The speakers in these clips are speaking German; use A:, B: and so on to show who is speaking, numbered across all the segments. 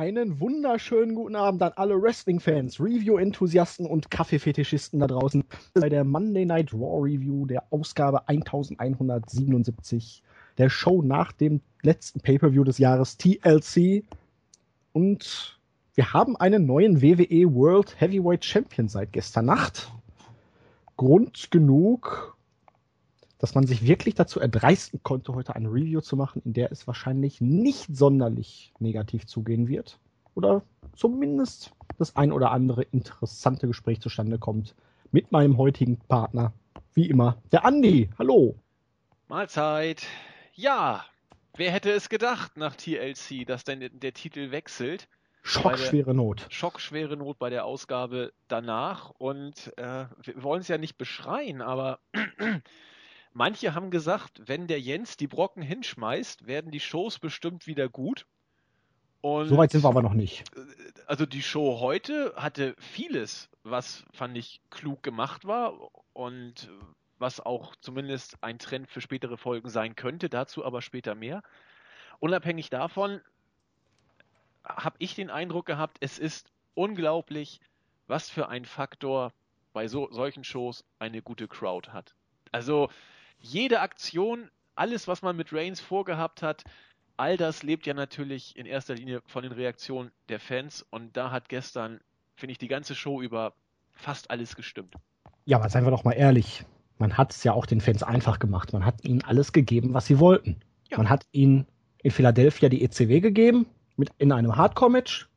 A: Einen wunderschönen guten Abend an alle Wrestling-Fans, Review-Enthusiasten und Kaffeefetischisten da draußen bei der Monday Night Raw Review der Ausgabe 1177 der Show nach dem letzten Pay-Per-View des Jahres TLC. Und wir haben einen neuen WWE World Heavyweight Champion seit gestern Nacht. Grund genug, dass man sich wirklich dazu erdreisten konnte, heute eine Review zu machen, in der es wahrscheinlich nicht sonderlich negativ zugehen wird. Oder zumindest das ein oder andere interessante Gespräch zustande kommt mit meinem heutigen Partner. Wie immer, der Andi. Hallo.
B: Mahlzeit. Ja, wer hätte es gedacht nach TLC, dass denn der Titel wechselt?
A: Schockschwere Not.
B: Schockschwere Not bei der Ausgabe danach. Und äh, wir wollen es ja nicht beschreien, aber manche haben gesagt, wenn der Jens die Brocken hinschmeißt, werden die Shows bestimmt wieder gut.
A: Und Soweit sind wir aber noch nicht.
B: Also die Show heute hatte vieles, was fand ich klug gemacht war und was auch zumindest ein Trend für spätere Folgen sein könnte, dazu aber später mehr. Unabhängig davon habe ich den Eindruck gehabt, es ist unglaublich, was für ein Faktor bei so, solchen Shows eine gute Crowd hat. Also jede Aktion, alles, was man mit Reigns vorgehabt hat, all das lebt ja natürlich in erster Linie von den Reaktionen der Fans und da hat gestern, finde ich, die ganze Show über fast alles gestimmt.
A: Ja, aber seien wir doch mal ehrlich, man hat es ja auch den Fans einfach gemacht. Man hat ihnen alles gegeben, was sie wollten. Ja. Man hat ihnen in Philadelphia die ECW gegeben, mit in einem Hardcore-Match.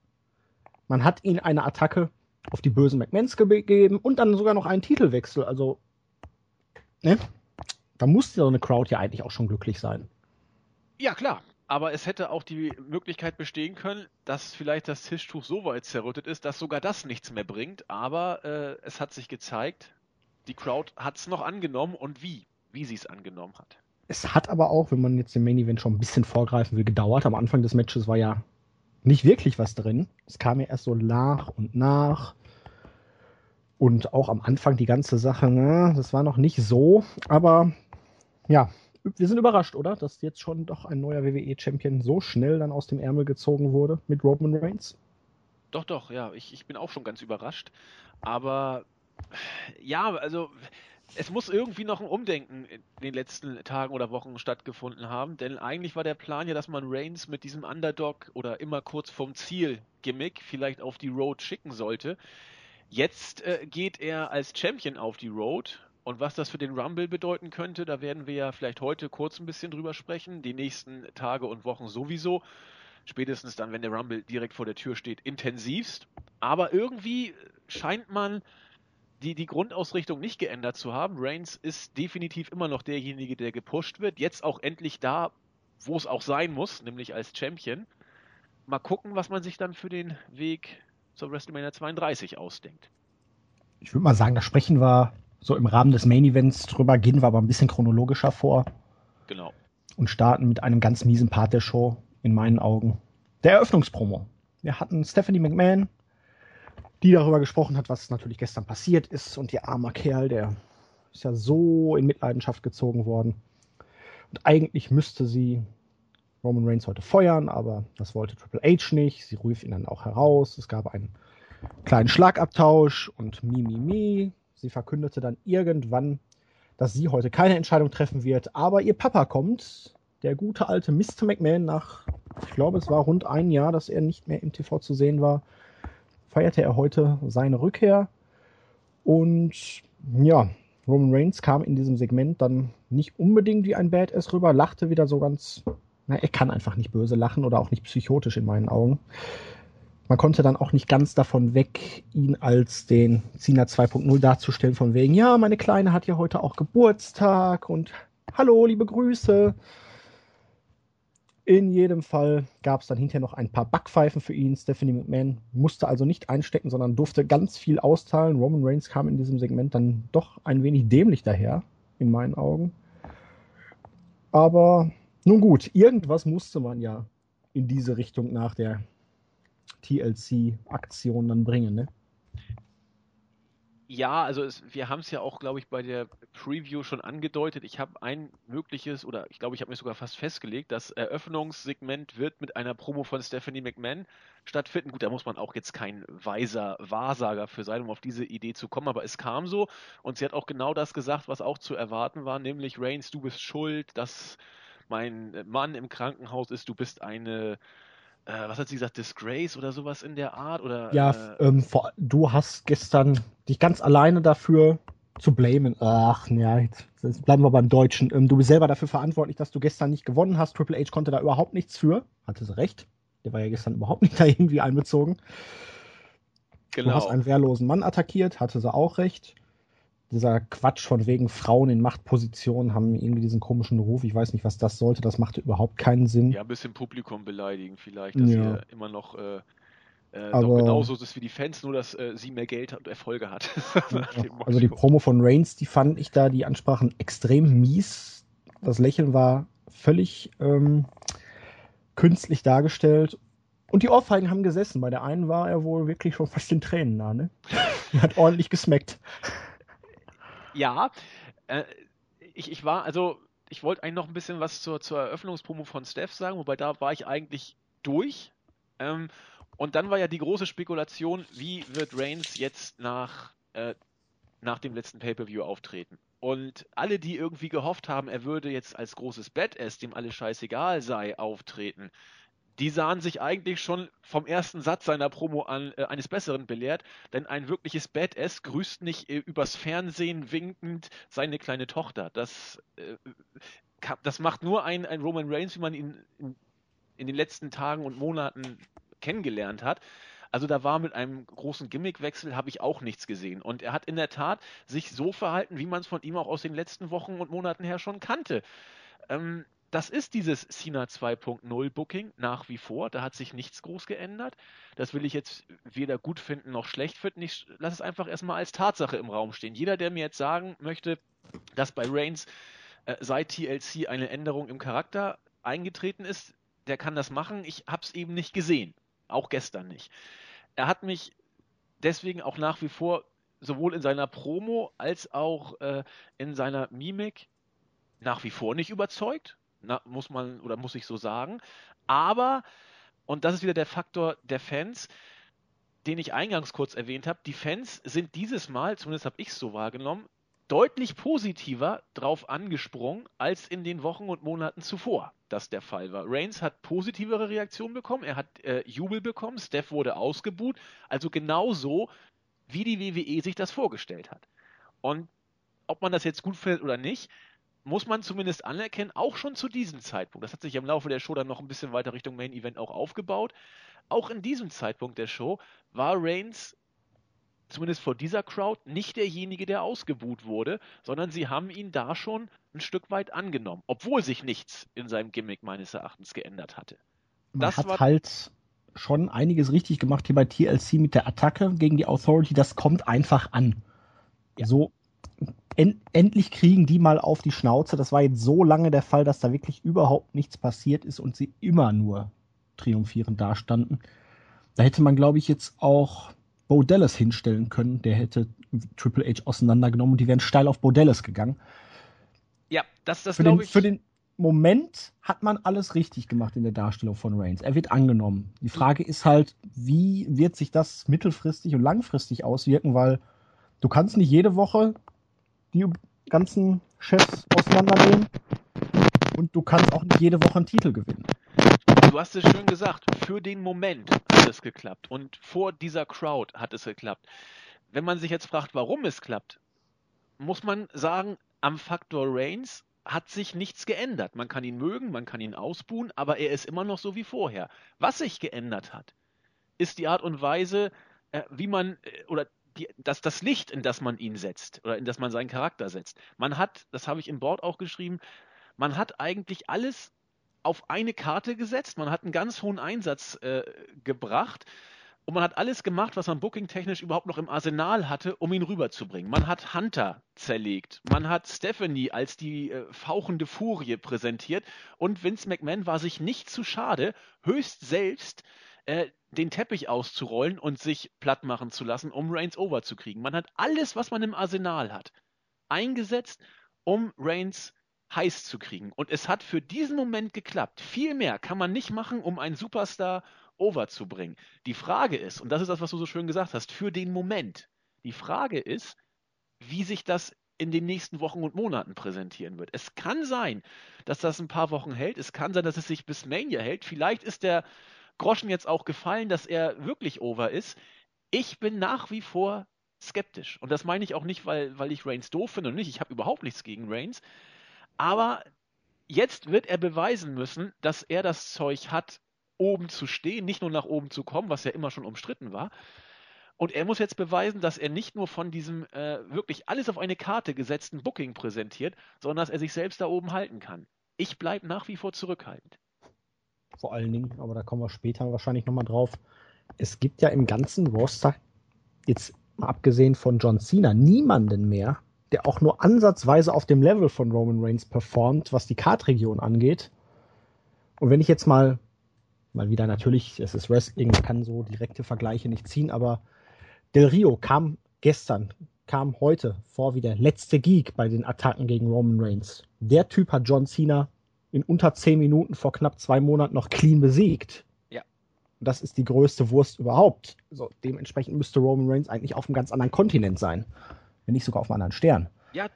A: Man hat ihnen eine Attacke auf die bösen McMahons gegeben und dann sogar noch einen Titelwechsel. Also, ne? Da musste so eine Crowd ja eigentlich auch schon glücklich sein.
B: Ja, klar. Aber es hätte auch die Möglichkeit bestehen können, dass vielleicht das Tischtuch so weit zerrüttet ist, dass sogar das nichts mehr bringt. Aber äh, es hat sich gezeigt, die Crowd hat es noch angenommen und wie, wie sie es angenommen hat.
A: Es hat aber auch, wenn man jetzt den Main Event schon ein bisschen vorgreifen will, gedauert. Am Anfang des Matches war ja nicht wirklich was drin. Es kam ja erst so nach und nach. Und auch am Anfang die ganze Sache, ne, das war noch nicht so. Aber ja, wir sind überrascht, oder? Dass jetzt schon doch ein neuer WWE-Champion so schnell dann aus dem Ärmel gezogen wurde mit Roman Reigns.
B: Doch, doch, ja, ich, ich bin auch schon ganz überrascht. Aber ja, also es muss irgendwie noch ein Umdenken in den letzten Tagen oder Wochen stattgefunden haben, denn eigentlich war der Plan ja, dass man Reigns mit diesem Underdog oder immer kurz vom Ziel Gimmick vielleicht auf die Road schicken sollte. Jetzt äh, geht er als Champion auf die Road und was das für den Rumble bedeuten könnte, da werden wir ja vielleicht heute kurz ein bisschen drüber sprechen, die nächsten Tage und Wochen sowieso. Spätestens dann, wenn der Rumble direkt vor der Tür steht, intensivst. Aber irgendwie scheint man die, die Grundausrichtung nicht geändert zu haben. Reigns ist definitiv immer noch derjenige, der gepusht wird. Jetzt auch endlich da, wo es auch sein muss, nämlich als Champion. Mal gucken, was man sich dann für den Weg zur WrestleMania 32 ausdenkt.
A: Ich würde mal sagen, da sprechen wir so im Rahmen des Main Events drüber, gehen wir aber ein bisschen chronologischer vor.
B: Genau.
A: Und starten mit einem ganz miesen Part der Show, in meinen Augen. Der Eröffnungspromo. Wir hatten Stephanie McMahon die darüber gesprochen hat, was natürlich gestern passiert ist. Und ihr armer Kerl, der ist ja so in Mitleidenschaft gezogen worden. Und eigentlich müsste sie Roman Reigns heute feuern, aber das wollte Triple H nicht. Sie rief ihn dann auch heraus. Es gab einen kleinen Schlagabtausch und mi, mi, mi. Sie verkündete dann irgendwann, dass sie heute keine Entscheidung treffen wird, aber ihr Papa kommt, der gute alte Mr. McMahon, nach, ich glaube, es war rund ein Jahr, dass er nicht mehr im TV zu sehen war, feierte er heute seine Rückkehr. Und ja, Roman Reigns kam in diesem Segment dann nicht unbedingt wie ein Badass rüber, lachte wieder so ganz. Na, er kann einfach nicht böse lachen oder auch nicht psychotisch in meinen Augen. Man konnte dann auch nicht ganz davon weg, ihn als den Cena 2.0 darzustellen, von wegen, ja, meine Kleine hat ja heute auch Geburtstag und hallo, liebe Grüße. In jedem Fall gab es dann hinterher noch ein paar Backpfeifen für ihn. Stephanie McMahon musste also nicht einstecken, sondern durfte ganz viel austeilen. Roman Reigns kam in diesem Segment dann doch ein wenig dämlich daher, in meinen Augen. Aber nun gut, irgendwas musste man ja in diese Richtung nach der TLC-Aktion dann bringen, ne?
B: Ja, also es, wir haben es ja auch, glaube ich, bei der Preview schon angedeutet. Ich habe ein mögliches, oder ich glaube, ich habe mir sogar fast festgelegt, das Eröffnungssegment wird mit einer Promo von Stephanie McMahon stattfinden. Gut, da muss man auch jetzt kein weiser Wahrsager für sein, um auf diese Idee zu kommen, aber es kam so und sie hat auch genau das gesagt, was auch zu erwarten war, nämlich Reigns, du bist schuld, dass mein Mann im Krankenhaus ist, du bist eine äh, was hat sie gesagt, Disgrace oder sowas in der Art? Oder,
A: ja, äh, ähm, vor, du hast gestern dich ganz alleine dafür zu blamen. Ach, ja, jetzt, jetzt bleiben wir beim Deutschen. Ähm, du bist selber dafür verantwortlich, dass du gestern nicht gewonnen hast. Triple H konnte da überhaupt nichts für. Hatte sie recht. Der war ja gestern überhaupt nicht da irgendwie einbezogen. Genau. Du hast einen wehrlosen Mann attackiert, hatte sie auch recht dieser Quatsch von wegen Frauen in Machtpositionen haben irgendwie diesen komischen Ruf. Ich weiß nicht, was das sollte. Das machte überhaupt keinen Sinn.
B: Ja, ein bisschen Publikum beleidigen vielleicht, dass ja. ihr immer noch, äh, äh, Aber, genauso ist wie die Fans, nur dass äh, sie mehr Geld und Erfolge hat.
A: also die Promo von Reigns, die fand ich da, die Ansprachen extrem mies. Das Lächeln war völlig ähm, künstlich dargestellt. Und die Ohrfeigen haben gesessen. Bei der einen war er wohl wirklich schon fast den Tränen nah, ne? Er hat ordentlich gesmeckt.
B: Ja, äh, ich, ich war, also ich wollte eigentlich noch ein bisschen was zur, zur Eröffnungspromo von Steph sagen, wobei da war ich eigentlich durch. Ähm, und dann war ja die große Spekulation, wie wird Reigns jetzt nach, äh, nach dem letzten Pay-Per-View auftreten? Und alle, die irgendwie gehofft haben, er würde jetzt als großes Badass, dem alles scheißegal sei, auftreten, die sahen sich eigentlich schon vom ersten Satz seiner Promo an äh, eines Besseren belehrt, denn ein wirkliches Badass grüßt nicht äh, übers Fernsehen winkend seine kleine Tochter. Das, äh, das macht nur ein, ein Roman Reigns, wie man ihn in, in den letzten Tagen und Monaten kennengelernt hat. Also da war mit einem großen Gimmickwechsel habe ich auch nichts gesehen. Und er hat in der Tat sich so verhalten, wie man es von ihm auch aus den letzten Wochen und Monaten her schon kannte. Ähm, das ist dieses Cena 2.0 Booking nach wie vor. Da hat sich nichts groß geändert. Das will ich jetzt weder gut finden noch schlecht finden. Ich lasse es einfach erstmal als Tatsache im Raum stehen. Jeder, der mir jetzt sagen möchte, dass bei Reigns äh, seit TLC eine Änderung im Charakter eingetreten ist, der kann das machen. Ich habe es eben nicht gesehen. Auch gestern nicht. Er hat mich deswegen auch nach wie vor sowohl in seiner Promo als auch äh, in seiner Mimik nach wie vor nicht überzeugt na, muss man oder muss ich so sagen. Aber, und das ist wieder der Faktor der Fans, den ich eingangs kurz erwähnt habe, die Fans sind dieses Mal, zumindest habe ich es so wahrgenommen, deutlich positiver drauf angesprungen als in den Wochen und Monaten zuvor das der Fall war. Reigns hat positivere Reaktionen bekommen, er hat äh, Jubel bekommen, Steph wurde ausgebuht, also genauso, wie die WWE sich das vorgestellt hat. Und ob man das jetzt gut findet oder nicht, muss man zumindest anerkennen, auch schon zu diesem Zeitpunkt, das hat sich im Laufe der Show dann noch ein bisschen weiter Richtung Main Event auch aufgebaut, auch in diesem Zeitpunkt der Show war Reigns zumindest vor dieser Crowd nicht derjenige, der ausgebuht wurde, sondern sie haben ihn da schon ein Stück weit angenommen, obwohl sich nichts in seinem Gimmick meines Erachtens geändert hatte.
A: Man das hat halt schon einiges richtig gemacht hier bei TLC mit der Attacke gegen die Authority. Das kommt einfach an. Ja. So en endlich kriegen die mal auf die Schnauze. Das war jetzt so lange der Fall, dass da wirklich überhaupt nichts passiert ist und sie immer nur triumphierend dastanden. Da hätte man, glaube ich, jetzt auch Bo Dallas hinstellen können. Der hätte Triple H auseinandergenommen und die wären steil auf Bo Dallas gegangen.
B: Ja, das, das glaube ich.
A: Für den Moment hat man alles richtig gemacht in der Darstellung von Reigns. Er wird angenommen. Die Frage ist halt, wie wird sich das mittelfristig und langfristig auswirken, weil du kannst nicht jede Woche die ganzen Chefs auseinandernehmen. Und du kannst auch nicht jede Woche einen Titel gewinnen.
B: Du hast es schön gesagt, für den Moment hat es geklappt. Und vor dieser Crowd hat es geklappt. Wenn man sich jetzt fragt, warum es klappt, muss man sagen, am Faktor Reigns hat sich nichts geändert. Man kann ihn mögen, man kann ihn ausbuhen, aber er ist immer noch so wie vorher. Was sich geändert hat, ist die Art und Weise, äh, wie man äh, oder die, das, das Licht, in das man ihn setzt oder in das man seinen Charakter setzt. Man hat, das habe ich im Board auch geschrieben, man hat eigentlich alles auf eine Karte gesetzt, man hat einen ganz hohen Einsatz äh, gebracht und man hat alles gemacht, was man booking-technisch überhaupt noch im Arsenal hatte, um ihn rüberzubringen. Man hat Hunter zerlegt, man hat Stephanie als die äh, fauchende Furie präsentiert und Vince McMahon war sich nicht zu schade, höchst selbst äh, den Teppich auszurollen und sich platt machen zu lassen, um Reigns over zu kriegen. Man hat alles, was man im Arsenal hat, eingesetzt, um Reigns heiß zu kriegen. Und es hat für diesen Moment geklappt. Viel mehr kann man nicht machen, um einen Superstar over zu bringen. Die Frage ist, und das ist das, was du so schön gesagt hast, für den Moment. Die Frage ist, wie sich das in den nächsten Wochen und Monaten präsentieren wird. Es kann sein, dass das ein paar Wochen hält. Es kann sein, dass es sich bis Mania hält. Vielleicht ist der Groschen jetzt auch gefallen, dass er wirklich over ist. Ich bin nach wie vor skeptisch. Und das meine ich auch nicht, weil, weil ich Reigns doof finde und nicht. Ich habe überhaupt nichts gegen Reigns. Aber jetzt wird er beweisen müssen, dass er das Zeug hat, oben zu stehen, nicht nur nach oben zu kommen, was ja immer schon umstritten war. Und er muss jetzt beweisen, dass er nicht nur von diesem äh, wirklich alles auf eine Karte gesetzten Booking präsentiert, sondern dass er sich selbst da oben halten kann. Ich bleibe nach wie vor zurückhaltend.
A: Vor allen Dingen, aber da kommen wir später wahrscheinlich nochmal drauf. Es gibt ja im ganzen Roster, jetzt mal abgesehen von John Cena, niemanden mehr, der auch nur ansatzweise auf dem Level von Roman Reigns performt, was die Kartregion angeht. Und wenn ich jetzt mal, mal wieder natürlich, es ist Wrestling, man kann so direkte Vergleiche nicht ziehen, aber Del Rio kam gestern, kam heute vor wie der letzte Geek bei den Attacken gegen Roman Reigns. Der Typ hat John Cena in unter zehn Minuten vor knapp zwei Monaten noch clean besiegt.
B: Ja.
A: Und das ist die größte Wurst überhaupt. Also dementsprechend müsste Roman Reigns eigentlich auf einem ganz anderen Kontinent sein. Wenn nicht sogar auf einem anderen Stern.
B: Ja,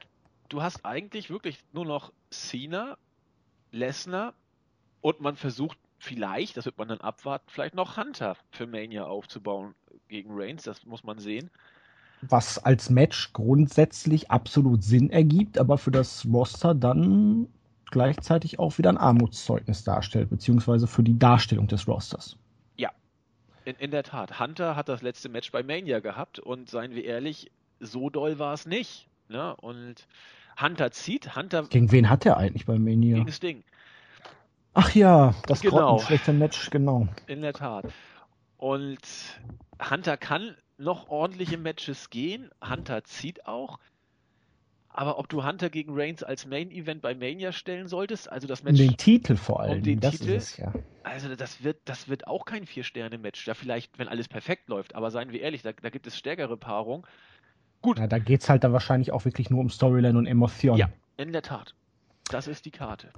B: du hast eigentlich wirklich nur noch Cena, Lesnar und man versucht vielleicht, das wird man dann abwarten, vielleicht noch Hunter für Mania aufzubauen gegen Reigns, das muss man sehen.
A: Was als Match grundsätzlich absolut Sinn ergibt, aber für das Roster dann gleichzeitig auch wieder ein Armutszeugnis darstellt, beziehungsweise für die Darstellung des Rosters.
B: Ja, in, in der Tat. Hunter hat das letzte Match bei Mania gehabt und seien wir ehrlich, so doll war es nicht. Ne? Und Hunter zieht. Hunter.
A: Gegen wen hat er eigentlich bei Mania?
B: Gegen Sting.
A: Ach ja, das
B: genau.
A: schlechte Match, genau.
B: In der Tat. Und Hunter kann noch ordentliche Matches gehen. Hunter zieht auch. Aber ob du Hunter gegen Reigns als Main Event bei Mania stellen solltest, also das Match.
A: Um den Titel vor allem. Um
B: den das Titel, ist es, ja. Also das wird, das wird auch kein Vier-Sterne-Match. Ja, vielleicht, wenn alles perfekt läuft, aber seien wir ehrlich, da, da gibt es stärkere Paarungen.
A: Gut. Ja, da geht es halt dann wahrscheinlich auch wirklich nur um Storyline und Emotion. Ja,
B: in der Tat. Das ist die Karte.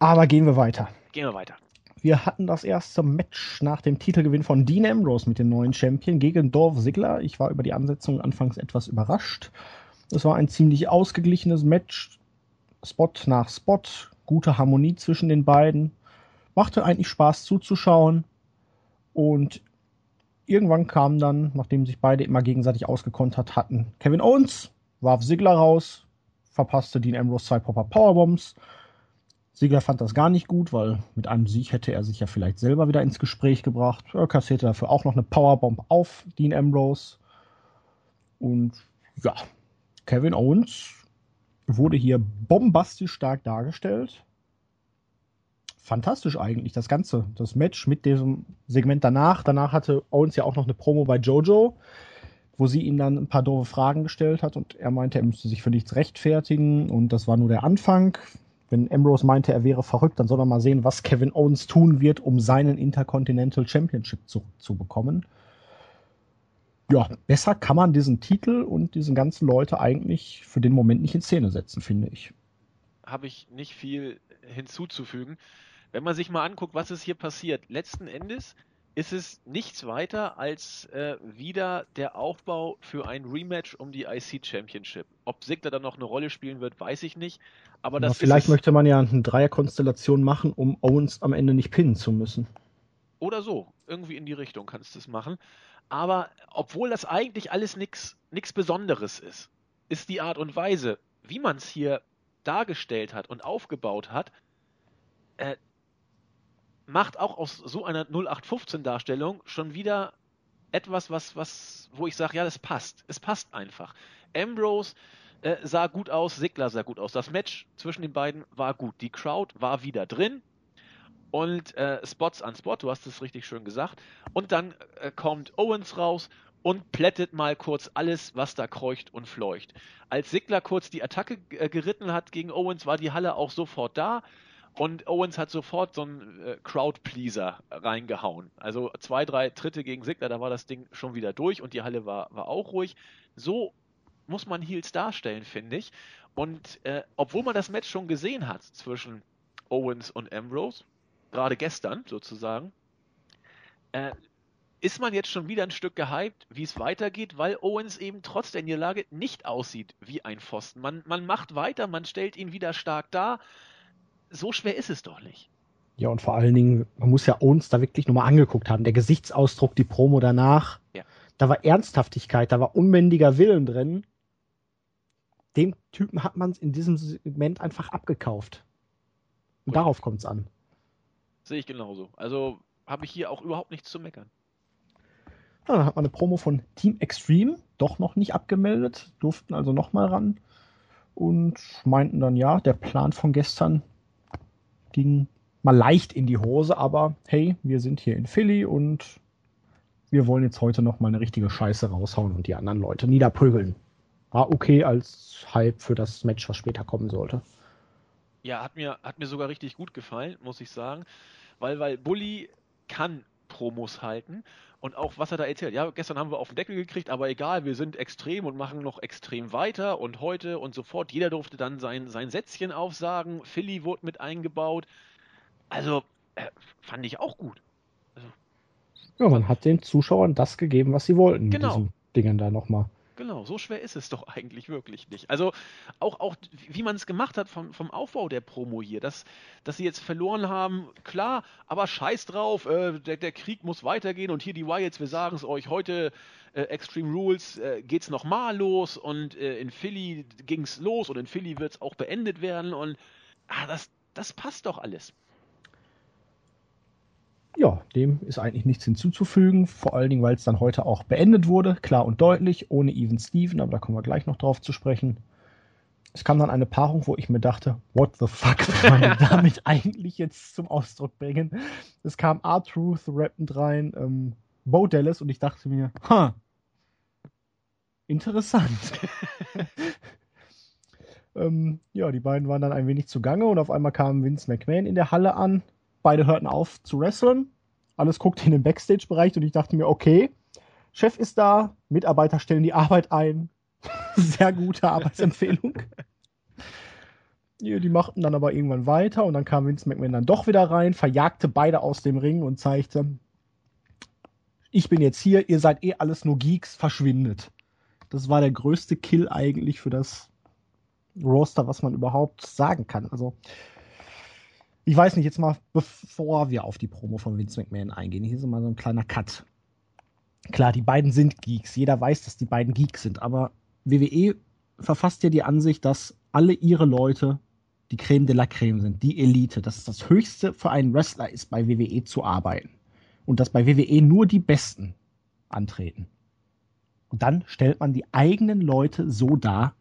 A: Aber gehen wir weiter.
B: Gehen wir weiter.
A: Wir hatten das erste Match nach dem Titelgewinn von Dean Ambrose mit dem neuen Champion gegen Dolph Ziggler. Ich war über die Ansetzung anfangs etwas überrascht. Es war ein ziemlich ausgeglichenes Match. Spot nach Spot. Gute Harmonie zwischen den beiden. Machte eigentlich Spaß zuzuschauen. Und irgendwann kam dann, nachdem sich beide immer gegenseitig ausgekontert hatten, Kevin Owens, warf Sigler raus, verpasste Dean Ambrose zwei Popper Powerbombs. Sigler fand das gar nicht gut, weil mit einem Sieg hätte er sich ja vielleicht selber wieder ins Gespräch gebracht. Er kassierte dafür auch noch eine Powerbomb auf Dean Ambrose. Und ja, Kevin Owens wurde hier bombastisch stark dargestellt fantastisch eigentlich, das Ganze. Das Match mit diesem Segment danach. Danach hatte Owens ja auch noch eine Promo bei Jojo, wo sie ihn dann ein paar doofe Fragen gestellt hat und er meinte, er müsste sich für nichts rechtfertigen und das war nur der Anfang. Wenn Ambrose meinte, er wäre verrückt, dann soll er mal sehen, was Kevin Owens tun wird, um seinen Intercontinental Championship zurückzubekommen. Ja, besser kann man diesen Titel und diesen ganzen Leute eigentlich für den Moment nicht in Szene setzen, finde ich.
B: Habe ich nicht viel hinzuzufügen wenn man sich mal anguckt, was ist hier passiert, letzten Endes ist es nichts weiter als äh, wieder der Aufbau für ein Rematch um die IC Championship. Ob Sigler dann noch eine Rolle spielen wird, weiß ich nicht. Aber das
A: ja, vielleicht möchte man ja eine Dreierkonstellation machen, um Owens am Ende nicht pinnen zu müssen.
B: Oder so, irgendwie in die Richtung kannst du es machen. Aber obwohl das eigentlich alles nichts Besonderes ist, ist die Art und Weise, wie man es hier dargestellt hat und aufgebaut hat, äh, macht auch aus so einer 0815-Darstellung schon wieder etwas, was, was, wo ich sage, ja, das passt. Es passt einfach. Ambrose äh, sah gut aus, Sigler sah gut aus. Das Match zwischen den beiden war gut. Die Crowd war wieder drin. Und äh, Spots an Spot, du hast es richtig schön gesagt. Und dann äh, kommt Owens raus und plättet mal kurz alles, was da kreucht und fleucht. Als Sigler kurz die Attacke äh, geritten hat gegen Owens, war die Halle auch sofort da. Und Owens hat sofort so einen äh, Crowd-Pleaser reingehauen. Also zwei, drei Tritte gegen Sigler, da war das Ding schon wieder durch und die Halle war, war auch ruhig. So muss man Heels darstellen, finde ich. Und äh, obwohl man das Match schon gesehen hat zwischen Owens und Ambrose, gerade gestern sozusagen, äh, ist man jetzt schon wieder ein Stück gehypt, wie es weitergeht, weil Owens eben trotz der Niederlage nicht aussieht wie ein Pfosten. Man, man macht weiter, man stellt ihn wieder stark dar so schwer ist es doch nicht.
A: Ja, und vor allen Dingen, man muss ja uns da wirklich nochmal angeguckt haben. Der Gesichtsausdruck, die Promo danach. Ja. Da war Ernsthaftigkeit, da war unbändiger Willen drin. Dem Typen hat man es in diesem Segment einfach abgekauft. Und Gut. darauf kommt es an.
B: Sehe ich genauso. Also habe ich hier auch überhaupt nichts zu meckern.
A: Ja, dann hat man eine Promo von Team Extreme doch noch nicht abgemeldet, durften also nochmal ran und meinten dann, ja, der Plan von gestern, ging mal leicht in die Hose, aber hey, wir sind hier in Philly und wir wollen jetzt heute noch mal eine richtige Scheiße raushauen und die anderen Leute niederprügeln. War okay als Hype für das Match, was später kommen sollte.
B: Ja, hat mir, hat mir sogar richtig gut gefallen, muss ich sagen. Weil, weil Bully kann Promos halten und auch was er da erzählt. Ja, gestern haben wir auf den Deckel gekriegt, aber egal, wir sind extrem und machen noch extrem weiter und heute und sofort. Jeder durfte dann sein, sein Sätzchen aufsagen. Philly wurde mit eingebaut. Also, äh, fand ich auch gut. Also,
A: ja, man hat den Zuschauern das gegeben, was sie wollten.
B: Genau.
A: Diesen Dingen da nochmal.
B: Genau, so schwer ist es doch eigentlich wirklich nicht. Also auch, auch wie man es gemacht hat vom, vom Aufbau der Promo hier, dass, dass sie jetzt verloren haben, klar, aber scheiß drauf, äh, der, der Krieg muss weitergehen und hier die Wyatts, wir sagen es euch, heute äh, Extreme Rules äh, geht's nochmal los und äh, in Philly ging's los und in Philly wird's auch beendet werden und ah, das, das passt doch alles
A: ja, dem ist eigentlich nichts hinzuzufügen, vor allen Dingen, weil es dann heute auch beendet wurde, klar und deutlich, ohne Even Steven, aber da kommen wir gleich noch drauf zu sprechen. Es kam dann eine Paarung, wo ich mir dachte, what the fuck will man damit eigentlich jetzt zum Ausdruck bringen? Es kam R-Truth rappend rein, ähm, Bo Dallas und ich dachte mir, ha, interessant. ähm, ja, die beiden waren dann ein wenig zugange und auf einmal kam Vince McMahon in der Halle an, Beide hörten auf zu wresteln. Alles guckte in den Backstage-Bereich und ich dachte mir, okay, Chef ist da, Mitarbeiter stellen die Arbeit ein. Sehr gute Arbeitsempfehlung. die, machten dann aber irgendwann weiter und dann kam Vince McMahon dann doch wieder rein, verjagte beide aus dem Ring und zeigte, ich bin jetzt hier, ihr seid eh alles nur Geeks, verschwindet. Das war der größte Kill eigentlich für das Roster, was man überhaupt sagen kann. Also ich weiß nicht, jetzt mal, bevor wir auf die Promo von Vince McMahon eingehen, hier ist mal so ein kleiner Cut. Klar, die beiden sind Geeks. Jeder weiß, dass die beiden Geeks sind. Aber WWE verfasst ja die Ansicht, dass alle ihre Leute die Creme de la Creme sind, die Elite. Dass es das Höchste für einen Wrestler ist, bei WWE zu arbeiten. Und dass bei WWE nur die Besten antreten. Und dann stellt man die eigenen Leute so dar.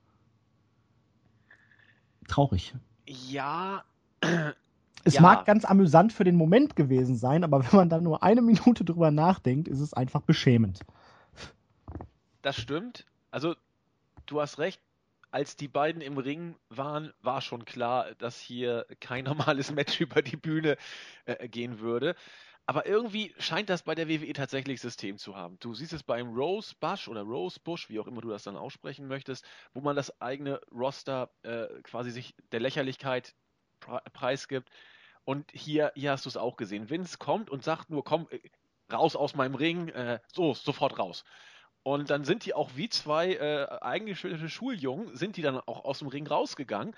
A: Traurig.
B: Ja,
A: es ja. mag ganz amüsant für den Moment gewesen sein, aber wenn man da nur eine Minute drüber nachdenkt, ist es einfach beschämend.
B: Das stimmt. Also, du hast recht. Als die beiden im Ring waren, war schon klar, dass hier kein normales Match über die Bühne äh, gehen würde. Aber irgendwie scheint das bei der WWE tatsächlich System zu haben. Du siehst es beim Rose Bush oder Rose Bush, wie auch immer du das dann aussprechen möchtest, wo man das eigene Roster äh, quasi sich der Lächerlichkeit preisgibt. Und hier, hier hast du es auch gesehen. Vince kommt und sagt nur, komm, äh, raus aus meinem Ring, äh, so, sofort raus. Und dann sind die auch wie zwei äh, eingeschüttete Schuljungen, sind die dann auch aus dem Ring rausgegangen.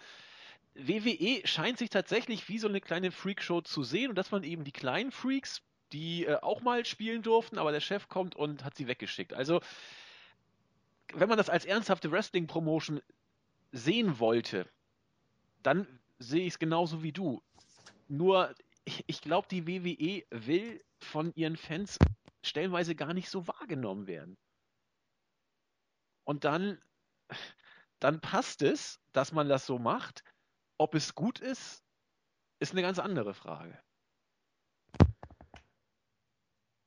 B: WWE scheint sich tatsächlich wie so eine kleine Freakshow zu sehen und dass man eben die kleinen Freaks, die äh, auch mal spielen durften, aber der Chef kommt und hat sie weggeschickt. Also, wenn man das als ernsthafte Wrestling-Promotion sehen wollte, dann sehe ich es genauso wie du. Nur, ich, glaube, die WWE will von ihren Fans stellenweise gar nicht so wahrgenommen werden. Und dann, dann passt es, dass man das so macht. Ob es gut ist, ist eine ganz andere Frage.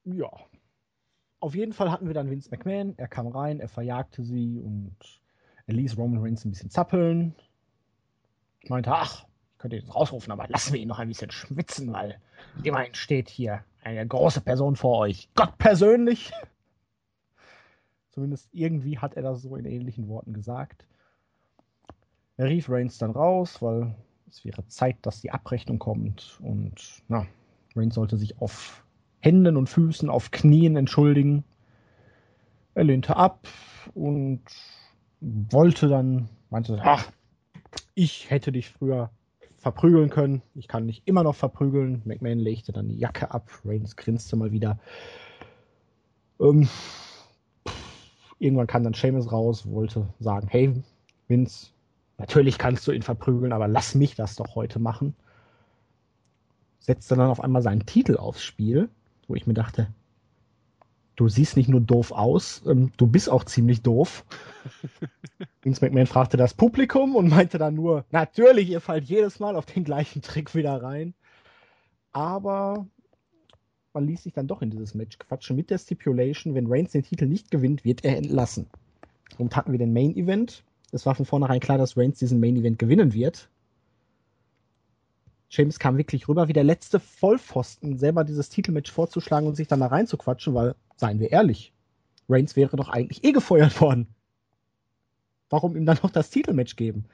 A: Ja. Auf jeden Fall hatten wir dann Vince McMahon. Er kam rein, er verjagte sie und er ließ Roman Reigns ein bisschen zappeln. Meinte, ach, könnt ihr das rausrufen, aber lassen wir ihn noch ein bisschen schwitzen, weil immerhin steht hier eine große Person vor euch. Gott persönlich. Zumindest irgendwie hat er das so in ähnlichen Worten gesagt. Er rief Reigns dann raus, weil es wäre Zeit, dass die Abrechnung kommt. Und na, Reigns sollte sich auf Händen und Füßen, auf Knien entschuldigen. Er lehnte ab und wollte dann, meinte, ach, ich hätte dich früher verprügeln können. Ich kann dich immer noch verprügeln. McMahon legte dann die Jacke ab. Reigns grinste mal wieder. Ähm, irgendwann kam dann Seamus raus, wollte sagen, hey, Vince, natürlich kannst du ihn verprügeln, aber lass mich das doch heute machen. Setzte dann auf einmal seinen Titel aufs Spiel, wo ich mir dachte, du siehst nicht nur doof aus, ähm, du bist auch ziemlich doof. Vince McMahon fragte das Publikum und meinte dann nur, natürlich, ihr fallt jedes Mal auf den gleichen Trick wieder rein. Aber man ließ sich dann doch in dieses Match quatschen mit der Stipulation, wenn Reigns den Titel nicht gewinnt, wird er entlassen. Und hatten wir den Main Event. Es war von vornherein klar, dass Reigns diesen Main Event gewinnen wird. James kam wirklich rüber wie der letzte Vollpfosten, selber dieses Titelmatch vorzuschlagen und sich dann da reinzuquatschen, weil, seien wir ehrlich, Reigns wäre doch eigentlich eh gefeuert worden. Warum ihm dann noch das Titelmatch geben?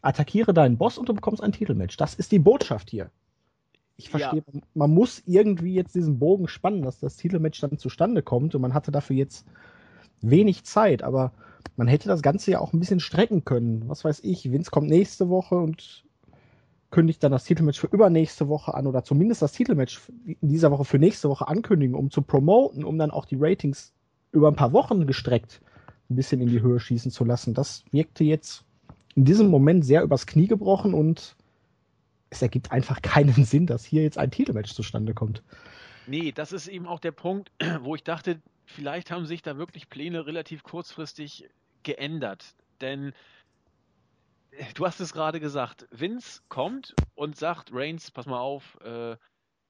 A: Attackiere deinen Boss und du bekommst ein Titelmatch. Das ist die Botschaft hier. Ich verstehe, ja. man muss irgendwie jetzt diesen Bogen spannen, dass das Titelmatch dann zustande kommt und man hatte dafür jetzt wenig Zeit, aber man hätte das Ganze ja auch ein bisschen strecken können. Was weiß ich, Vince kommt nächste Woche und kündigt dann das Titelmatch für übernächste Woche an oder zumindest das Titelmatch in dieser Woche für nächste Woche ankündigen, um zu promoten, um dann auch die Ratings über ein paar Wochen gestreckt ein bisschen in die Höhe schießen zu lassen. Das wirkte jetzt in diesem Moment sehr übers Knie gebrochen und es ergibt einfach keinen Sinn, dass hier jetzt ein Titelmatch zustande kommt.
B: Nee, das ist eben auch der Punkt, wo ich dachte, vielleicht haben sich da wirklich Pläne relativ kurzfristig geändert. Denn du hast es gerade gesagt, Vince kommt und sagt, Reigns, pass mal auf, äh,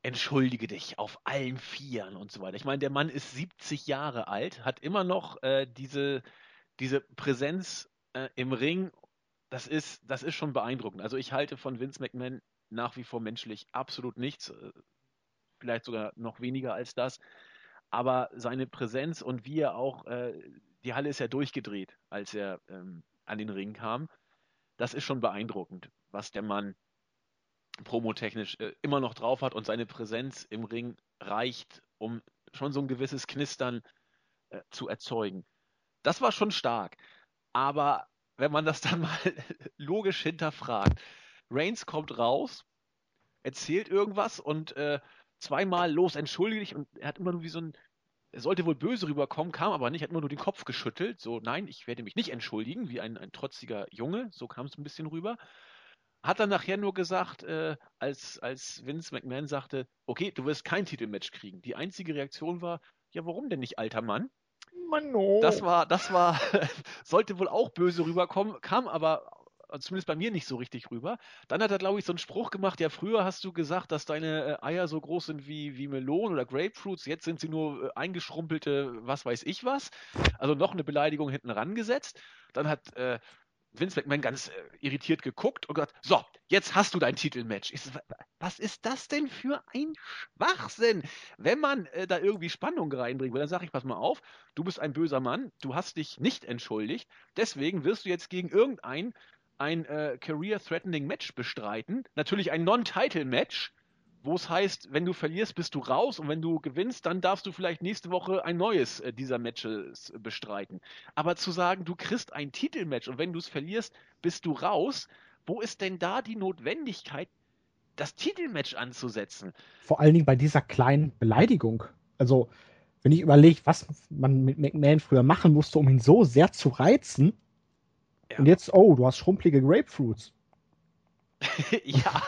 B: entschuldige dich auf allen Vieren und so weiter. Ich meine, der Mann ist 70 Jahre alt, hat immer noch äh, diese, diese Präsenz äh, im Ring. Das ist, das ist schon beeindruckend. Also ich halte von Vince McMahon nach wie vor menschlich absolut nichts. Äh, vielleicht sogar noch weniger als das. Aber seine Präsenz und wie er auch, äh, die Halle ist ja durchgedreht, als er ähm, an den Ring kam das ist schon beeindruckend, was der Mann promotechnisch äh, immer noch drauf hat und seine Präsenz im Ring reicht, um schon so ein gewisses Knistern äh, zu erzeugen. Das war schon stark. Aber wenn man das dann mal logisch hinterfragt, Reigns kommt raus, erzählt irgendwas und äh, zweimal los, entschuldige dich und er hat immer nur wie so ein er sollte wohl böse rüberkommen, kam aber nicht, hat immer nur den Kopf geschüttelt. So, nein, ich werde mich nicht entschuldigen, wie ein, ein trotziger Junge. So kam es ein bisschen rüber. Hat dann nachher nur gesagt, äh, als, als Vince McMahon sagte, okay, du wirst kein Titelmatch kriegen. Die einzige Reaktion war, ja, warum denn nicht, alter Mann? Mano. Das war, das war, sollte wohl auch böse rüberkommen, kam aber also zumindest bei mir nicht so richtig rüber. Dann hat er, glaube ich, so einen Spruch gemacht, ja, früher hast du gesagt, dass deine äh, Eier so groß sind wie, wie Melonen oder Grapefruits, jetzt sind sie nur äh, eingeschrumpelte, was weiß ich was. Also noch eine Beleidigung hinten rangesetzt. Dann hat äh, Vince McMahon ganz äh, irritiert geguckt und gesagt, so, jetzt hast du dein Titelmatch. So, was ist das denn für ein Schwachsinn? Wenn man äh, da irgendwie Spannung reinbringen will, dann sage ich, pass mal auf, du bist ein böser Mann, du hast dich nicht entschuldigt, deswegen wirst du jetzt gegen irgendeinen ein äh, Career-Threatening Match bestreiten. Natürlich ein Non-Title-Match, wo es heißt, wenn du verlierst, bist du raus und wenn du gewinnst, dann darfst du vielleicht nächste Woche ein neues äh, dieser Matches bestreiten. Aber zu sagen, du kriegst ein Titelmatch und wenn du es verlierst, bist du raus, wo ist denn da die Notwendigkeit, das Titelmatch anzusetzen?
A: Vor allen Dingen bei dieser kleinen Beleidigung. Also, wenn ich überlege, was man mit McMahon früher machen musste, um ihn so sehr zu reizen, ja. Und jetzt, oh, du hast schrumpelige Grapefruits.
B: ja.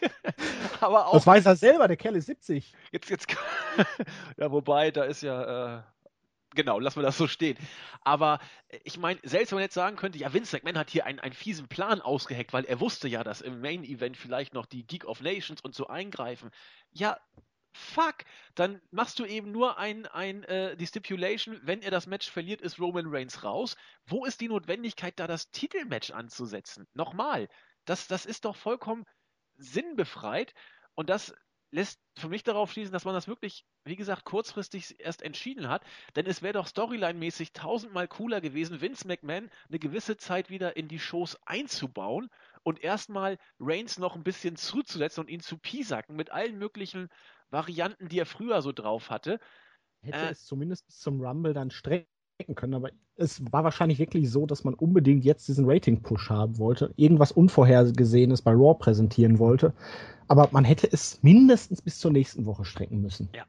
B: Aber auch.
A: Das weiß er selber, der Kerl ist 70.
B: Jetzt, jetzt. ja, wobei, da ist ja. Äh, genau, lassen wir das so stehen. Aber äh, ich meine, selbst wenn man jetzt sagen könnte, ja, Vince McMahon hat hier einen, einen fiesen Plan ausgeheckt, weil er wusste ja, dass im Main Event vielleicht noch die Geek of Nations und so eingreifen. Ja, fuck, dann machst du eben nur ein, ein, äh, die Stipulation, wenn er das Match verliert, ist Roman Reigns raus. Wo ist die Notwendigkeit, da das Titelmatch anzusetzen? Nochmal, das, das ist doch vollkommen Sinn befreit. Und das lässt für mich darauf schließen, dass man das wirklich, wie gesagt, kurzfristig erst entschieden hat. Denn es wäre doch storyline-mäßig tausendmal cooler gewesen, Vince McMahon eine gewisse Zeit wieder in die Shows einzubauen und erstmal Reigns noch ein bisschen zuzusetzen und ihn zu piesacken mit allen möglichen Varianten, die er früher so drauf hatte.
A: Hätte äh, es zumindest bis zum Rumble dann strecken können, aber es war wahrscheinlich wirklich so, dass man unbedingt jetzt diesen Rating-Push haben wollte, irgendwas Unvorhergesehenes bei Raw präsentieren wollte. Aber man hätte es mindestens bis zur nächsten Woche strecken müssen.
B: Ja.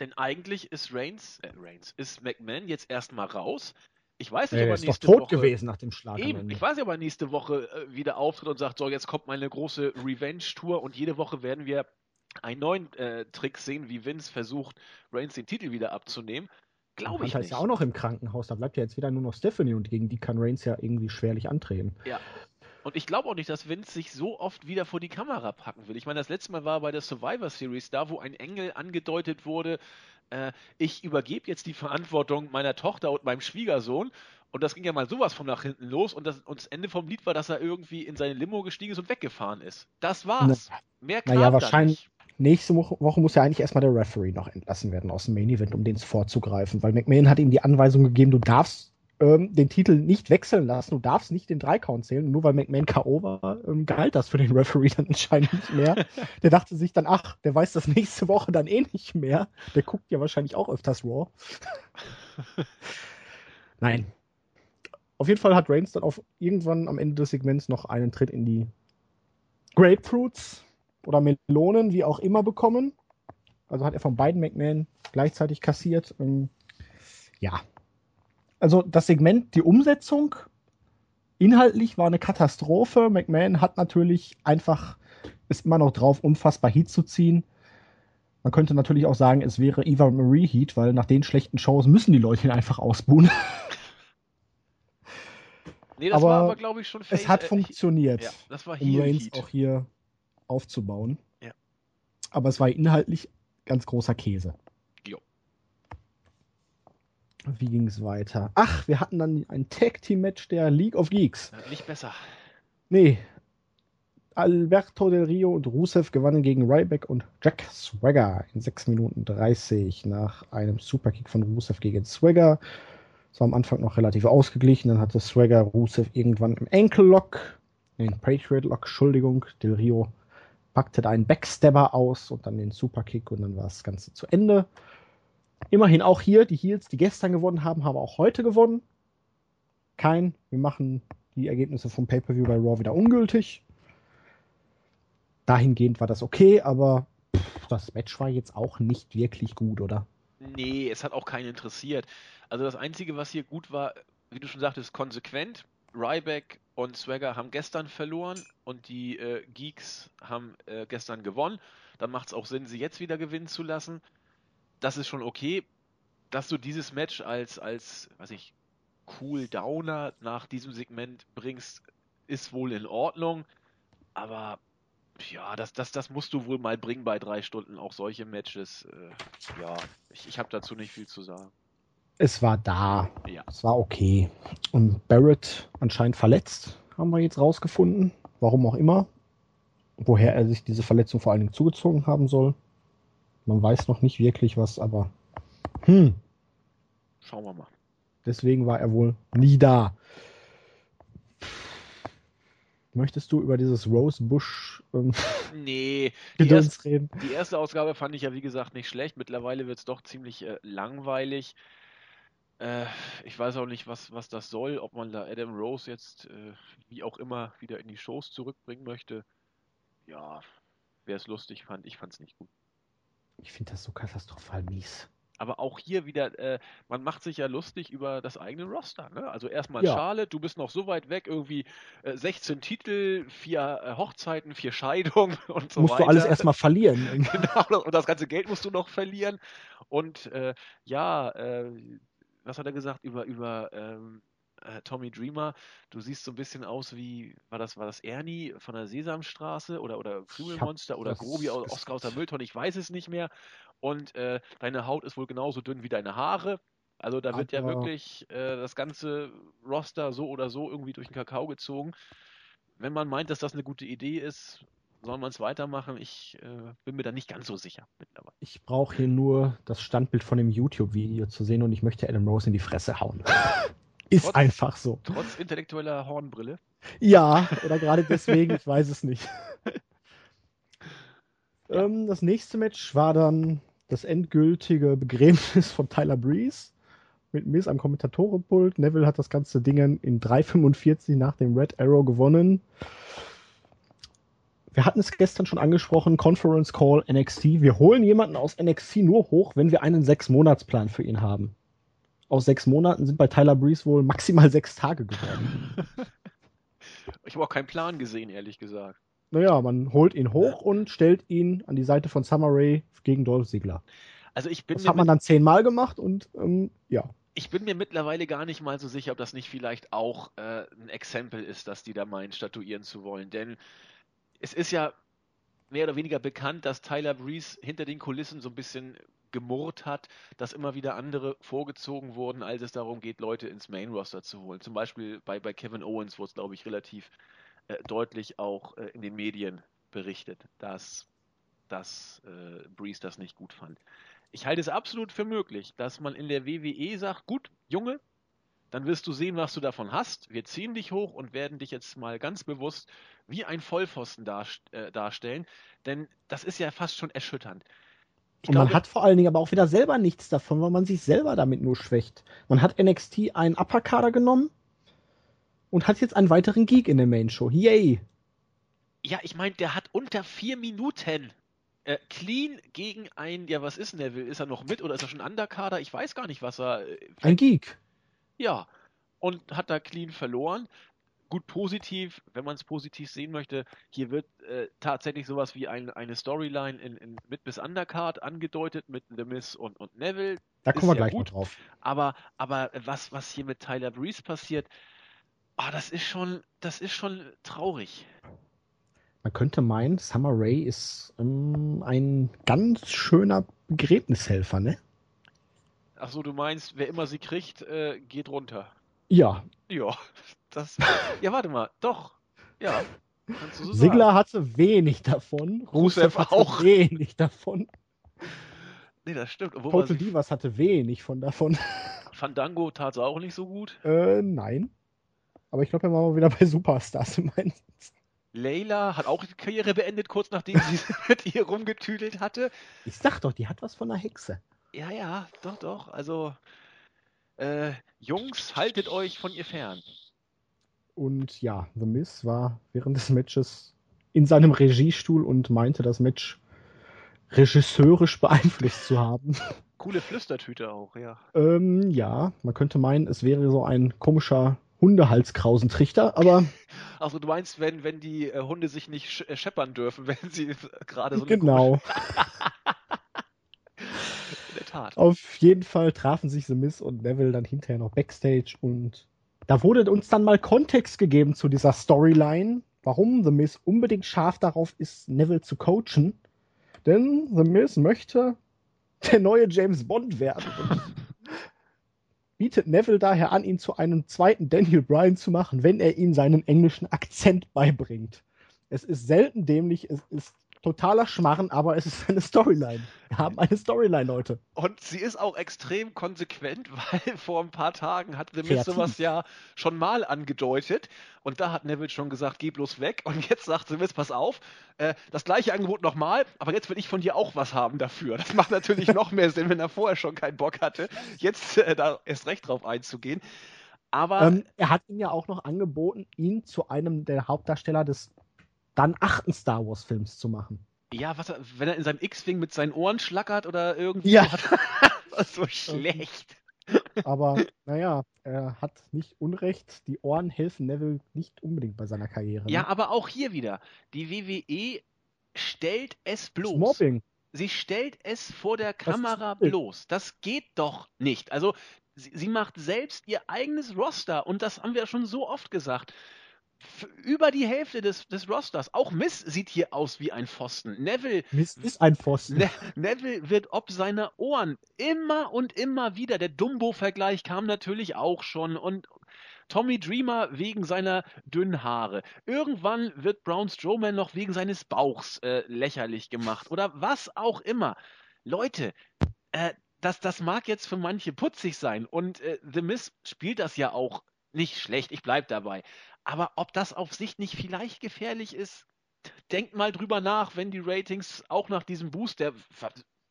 B: Denn eigentlich ist Reigns, äh, Reigns, ist McMahon jetzt erstmal raus. Ich weiß nicht,
A: er
B: ob er
A: ist
B: nächste
A: doch tot
B: Woche,
A: gewesen nach dem Schlag.
B: Eben, ich weiß nicht, ob er nächste Woche äh, wieder auftritt und sagt, so, jetzt kommt meine große Revenge-Tour und jede Woche werden wir einen neuen äh, Trick sehen, wie Vince versucht, Reigns den Titel wieder abzunehmen. Glaube ich
A: nicht. ist ja auch noch im Krankenhaus, da bleibt ja jetzt wieder nur noch Stephanie und gegen die kann Reigns ja irgendwie schwerlich antreten.
B: Ja. Und ich glaube auch nicht, dass Vince sich so oft wieder vor die Kamera packen will. Ich meine, das letzte Mal war bei der Survivor Series, da wo ein Engel angedeutet wurde, äh, ich übergebe jetzt die Verantwortung meiner Tochter und meinem Schwiegersohn. Und das ging ja mal sowas von nach hinten los. Und das, und das Ende vom Lied war, dass er irgendwie in seine Limo gestiegen ist und weggefahren ist. Das war's. Na, Mehr kam
A: naja, wahrscheinlich, nicht nächste Woche muss ja eigentlich erstmal der Referee noch entlassen werden aus dem Main Event, um den vorzugreifen, weil McMahon hat ihm die Anweisung gegeben, du darfst ähm, den Titel nicht wechseln lassen, du darfst nicht den Dreikaunt zählen. Nur weil McMahon K.O. war, ähm, galt das für den Referee dann anscheinend nicht mehr. der dachte sich dann, ach, der weiß das nächste Woche dann eh nicht mehr. Der guckt ja wahrscheinlich auch öfters Raw. Nein. Auf jeden Fall hat Reigns dann auf irgendwann am Ende des Segments noch einen Tritt in die Grapefruits oder Melonen, wie auch immer, bekommen. Also hat er von beiden McMahon gleichzeitig kassiert. Ähm, ja. Also das Segment, die Umsetzung, inhaltlich war eine Katastrophe. McMahon hat natürlich einfach, ist immer noch drauf, unfassbar Heat zu ziehen. Man könnte natürlich auch sagen, es wäre Eva Marie Heat, weil nach den schlechten Shows müssen die Leute ihn einfach ausbuhen.
B: Nee, das aber war aber, glaube ich, schon
A: Es hat äh, funktioniert.
B: Ja, das war
A: hier. Reigns Heat. auch hier aufzubauen.
B: Ja.
A: Aber es war inhaltlich ganz großer Käse.
B: Jo.
A: Wie ging es weiter? Ach, wir hatten dann ein Tag-Team-Match der League of Geeks.
B: Nicht besser.
A: Nee. Alberto Del Rio und Rusev gewannen gegen Ryback und Jack Swagger in 6 Minuten 30 nach einem Superkick von Rusev gegen Swagger. Es war am Anfang noch relativ ausgeglichen, dann hatte Swagger Rusev irgendwann im Ankle Lock, den Patriot Lock, Entschuldigung, Del Rio packte da einen Backstabber aus und dann den Superkick und dann war das Ganze zu Ende. Immerhin auch hier, die Heels, die gestern gewonnen haben, haben auch heute gewonnen. Kein, wir machen die Ergebnisse vom Pay-Per-View bei Raw wieder ungültig. Dahingehend war das okay, aber pff, das Match war jetzt auch nicht wirklich gut, oder?
B: Nee, es hat auch keinen interessiert. Also das Einzige, was hier gut war, wie du schon sagtest, konsequent. Ryback und Swagger haben gestern verloren und die äh, Geeks haben äh, gestern gewonnen. Dann macht es auch Sinn, sie jetzt wieder gewinnen zu lassen. Das ist schon okay. Dass du dieses Match als, als, weiß ich, Cool Downer nach diesem Segment bringst, ist wohl in Ordnung. Aber ja, das, das, das musst du wohl mal bringen bei drei Stunden, auch solche Matches. Äh, ja, ich, ich habe dazu nicht viel zu sagen.
A: Es war da.
B: Ja.
A: Es war okay. Und Barrett anscheinend verletzt, haben wir jetzt rausgefunden. Warum auch immer. Woher er sich diese Verletzung vor allen Dingen zugezogen haben soll. Man weiß noch nicht wirklich was, aber hm.
B: Schauen wir mal.
A: Deswegen war er wohl nie da. Möchtest du über dieses Rosebush ähm,
B: nee, die, erst, reden? die erste Ausgabe fand ich ja wie gesagt nicht schlecht. Mittlerweile wird es doch ziemlich äh, langweilig. Äh, ich weiß auch nicht, was, was das soll, ob man da Adam Rose jetzt äh, wie auch immer wieder in die Shows zurückbringen möchte. Ja, wer es lustig fand, ich fand es nicht gut.
A: Ich finde das so katastrophal mies.
B: Aber auch hier wieder, äh, man macht sich ja lustig über das eigene Roster. Ne? Also erstmal ja. Charlotte, du bist noch so weit weg, irgendwie 16 äh, Titel, vier äh, Hochzeiten, vier Scheidungen und so
A: musst
B: weiter.
A: Musst du alles erstmal verlieren.
B: genau, und das ganze Geld musst du noch verlieren. Und äh, ja, äh, was hat er gesagt über, über ähm, äh, Tommy Dreamer? Du siehst so ein bisschen aus wie, war das, war das Ernie von der Sesamstraße oder, oder Krümelmonster oder Grobi aus Oscar aus der Mülltonne, ich weiß es nicht mehr. Und äh, deine Haut ist wohl genauso dünn wie deine Haare. Also da wird Aber ja wirklich äh, das ganze Roster so oder so irgendwie durch den Kakao gezogen. Wenn man meint, dass das eine gute Idee ist, soll man es weitermachen? Ich äh, bin mir da nicht ganz so sicher
A: mittlerweile. Ich brauche hier nur das Standbild von dem YouTube-Video zu sehen und ich möchte Adam Rose in die Fresse hauen. Ist trotz, einfach so.
B: Trotz intellektueller Hornbrille?
A: Ja, oder gerade deswegen, ich weiß es nicht. Ja. Ähm, das nächste Match war dann das endgültige Begräbnis von Tyler Breeze mit Miss am Kommentatorenpult. Neville hat das ganze Ding in 3,45 nach dem Red Arrow gewonnen. Wir hatten es gestern schon angesprochen, Conference Call NXT. Wir holen jemanden aus NXT nur hoch, wenn wir einen Sechs-Monats-Plan für ihn haben. Aus sechs Monaten sind bei Tyler Breeze wohl maximal sechs Tage geworden.
B: ich habe auch keinen Plan gesehen, ehrlich gesagt.
A: Naja, man holt ihn hoch und stellt ihn an die Seite von Summer Rae gegen Dolph Ziggler.
B: Also ich bin
A: das hat man dann zehnmal gemacht und ähm, ja.
B: Ich bin mir mittlerweile gar nicht mal so sicher, ob das nicht vielleicht auch äh, ein Exempel ist, dass die da meinen, statuieren zu wollen. Denn es ist ja mehr oder weniger bekannt, dass Tyler Breeze hinter den Kulissen so ein bisschen gemurrt hat, dass immer wieder andere vorgezogen wurden, als es darum geht, Leute ins Main Roster zu holen. Zum Beispiel bei, bei Kevin Owens wurde es, glaube ich, relativ äh, deutlich auch äh, in den Medien berichtet, dass, dass äh, Breeze das nicht gut fand. Ich halte es absolut für möglich, dass man in der WWE sagt, gut, Junge, dann wirst du sehen, was du davon hast. Wir ziehen dich hoch und werden dich jetzt mal ganz bewusst wie ein Vollpfosten äh, darstellen, denn das ist ja fast schon erschütternd.
A: Ich und glaube, man hat vor allen Dingen aber auch wieder selber nichts davon, weil man sich selber damit nur schwächt. Man hat NXT einen Upper-Kader genommen und hat jetzt einen weiteren Geek in der Main-Show. Yay!
B: Ja, ich meine, der hat unter vier Minuten äh, clean gegen ein, ja, was ist denn der will? Ist er noch mit oder ist er schon Underkader? Ich weiß gar nicht, was er.
A: Äh, ein Geek.
B: Ja. Und hat da clean verloren gut positiv, wenn man es positiv sehen möchte, hier wird äh, tatsächlich sowas wie ein, eine Storyline in, in, mit bis Undercard angedeutet mit The Miz und, und Neville.
A: Da kommen wir gleich gut, drauf.
B: Aber, aber was, was hier mit Tyler Breeze passiert, oh, das ist schon, das ist schon traurig.
A: Man könnte meinen, Summer Rae ist ähm, ein ganz schöner Begräbnishelfer, ne?
B: Ach so, du meinst, wer immer sie kriegt, äh, geht runter.
A: Ja.
B: Ja, das. Ja, warte mal, doch. Ja.
A: So Sigler hatte wenig davon.
B: Rusev auch
A: wenig davon.
B: Nee, das stimmt.
A: Total Divas hatte wenig von davon.
B: Fandango tat es auch nicht so gut.
A: Äh, nein. Aber ich glaube, er war mal wieder bei Superstars im Einsatz.
B: Layla hat auch die Karriere beendet, kurz nachdem sie mit ihr rumgetüdelt hatte.
A: Ich sag doch, die hat was von einer Hexe.
B: Ja, ja, doch, doch. Also, äh, Jungs, haltet euch von ihr fern.
A: Und ja, The Miz war während des Matches in seinem Regiestuhl und meinte, das Match regisseurisch beeinflusst zu haben.
B: Coole Flüstertüte auch, ja.
A: Ähm, ja, man könnte meinen, es wäre so ein komischer Hundehalskrausentrichter, aber.
B: Also du meinst, wenn, wenn die äh, Hunde sich nicht äh, scheppern dürfen, wenn sie gerade so
A: Genau. Tat. Auf jeden Fall trafen sich The Miz und Neville dann hinterher noch Backstage und da wurde uns dann mal Kontext gegeben zu dieser Storyline, warum The Miz unbedingt scharf darauf ist, Neville zu coachen. Denn The Miz möchte der neue James Bond werden und bietet Neville daher an, ihn zu einem zweiten Daniel Bryan zu machen, wenn er ihm seinen englischen Akzent beibringt. Es ist selten dämlich, es ist totaler Schmarren, aber es ist eine Storyline. Wir haben eine Storyline, Leute.
B: Und sie ist auch extrem konsequent, weil vor ein paar Tagen hat The Miz sowas ja schon mal angedeutet. Und da hat Neville schon gesagt, geh bloß weg. Und jetzt sagt The Miz, pass auf, äh, das gleiche Angebot nochmal, aber jetzt will ich von dir auch was haben dafür. Das macht natürlich noch mehr Sinn, wenn er vorher schon keinen Bock hatte, jetzt äh, da erst recht drauf einzugehen. Aber ähm,
A: er hat ihm ja auch noch angeboten, ihn zu einem der Hauptdarsteller des dann achten Star Wars Films zu machen.
B: Ja, was, wenn er in seinem X-Wing mit seinen Ohren schlackert oder irgendwie.
A: Ja.
B: das so schlecht.
A: Aber naja, er hat nicht Unrecht. Die Ohren helfen Neville nicht unbedingt bei seiner Karriere.
B: Ja, ne? aber auch hier wieder. Die WWE stellt es bloß. Das
A: Mobbing.
B: Sie stellt es vor der Kamera das bloß. Das geht doch nicht. Also, sie, sie macht selbst ihr eigenes Roster und das haben wir schon so oft gesagt über die Hälfte des, des Rosters. Auch Miss sieht hier aus wie ein Pfosten. Neville.
A: Miss ist ein Pfosten. Ne,
B: Neville wird ob seiner Ohren immer und immer wieder. Der Dumbo-Vergleich kam natürlich auch schon. Und Tommy Dreamer wegen seiner dünnen Haare. Irgendwann wird Braun Strowman noch wegen seines Bauchs äh, lächerlich gemacht oder was auch immer. Leute, äh, das, das mag jetzt für manche putzig sein und äh, The Miz spielt das ja auch nicht schlecht, ich bleib dabei. Aber ob das auf sich nicht vielleicht gefährlich ist, denkt mal drüber nach, wenn die Ratings auch nach diesem Boost, der,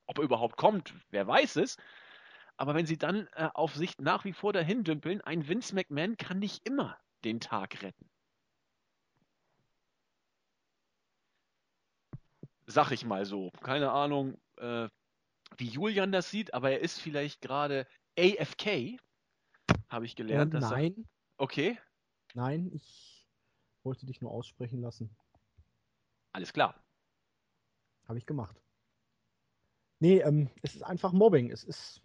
B: ob er überhaupt kommt, wer weiß es, aber wenn sie dann äh, auf sich nach wie vor dahin dümpeln, ein Vince McMahon kann nicht immer den Tag retten. Sag ich mal so. Keine Ahnung, äh, wie Julian das sieht, aber er ist vielleicht gerade AFK, habe ich gelernt.
A: Äh, nein. Er...
B: Okay.
A: Nein, ich wollte dich nur aussprechen lassen.
B: Alles klar.
A: Habe ich gemacht. Nee, ähm, es ist einfach Mobbing. Es ist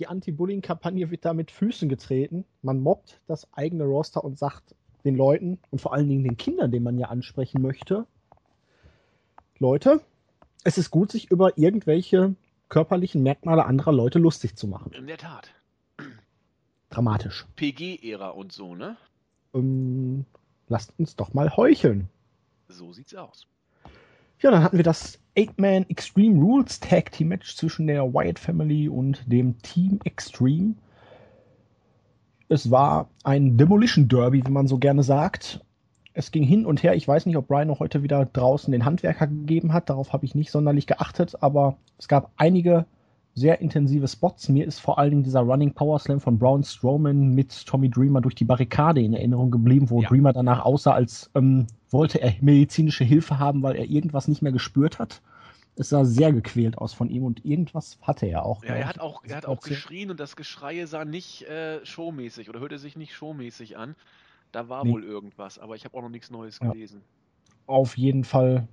A: die Anti-Bullying-Kampagne wird da mit Füßen getreten. Man mobbt das eigene Roster und sagt den Leuten und vor allen Dingen den Kindern, den man ja ansprechen möchte, Leute, es ist gut, sich über irgendwelche körperlichen Merkmale anderer Leute lustig zu machen.
B: In der Tat.
A: Dramatisch.
B: PG-Ära und so, ne?
A: Ähm, lasst uns doch mal heucheln.
B: So sieht's aus.
A: Ja, dann hatten wir das Eight-Man Extreme Rules Tag Team Match zwischen der Wyatt Family und dem Team Extreme. Es war ein Demolition Derby, wie man so gerne sagt. Es ging hin und her. Ich weiß nicht, ob Rhino heute wieder draußen den Handwerker gegeben hat. Darauf habe ich nicht sonderlich geachtet, aber es gab einige sehr intensive Spots. Mir ist vor allen Dingen dieser Running Power Slam von Braun Strowman mit Tommy Dreamer durch die Barrikade in Erinnerung geblieben, wo ja. Dreamer danach aussah, als ähm, wollte er medizinische Hilfe haben, weil er irgendwas nicht mehr gespürt hat. Es sah sehr gequält aus von ihm und irgendwas hatte er auch.
B: Ja, er hat auch, er hat auch geschrien und das Geschrei sah nicht äh, showmäßig oder hörte sich nicht showmäßig an. Da war nee. wohl irgendwas, aber ich habe auch noch nichts Neues ja. gelesen.
A: Auf jeden Fall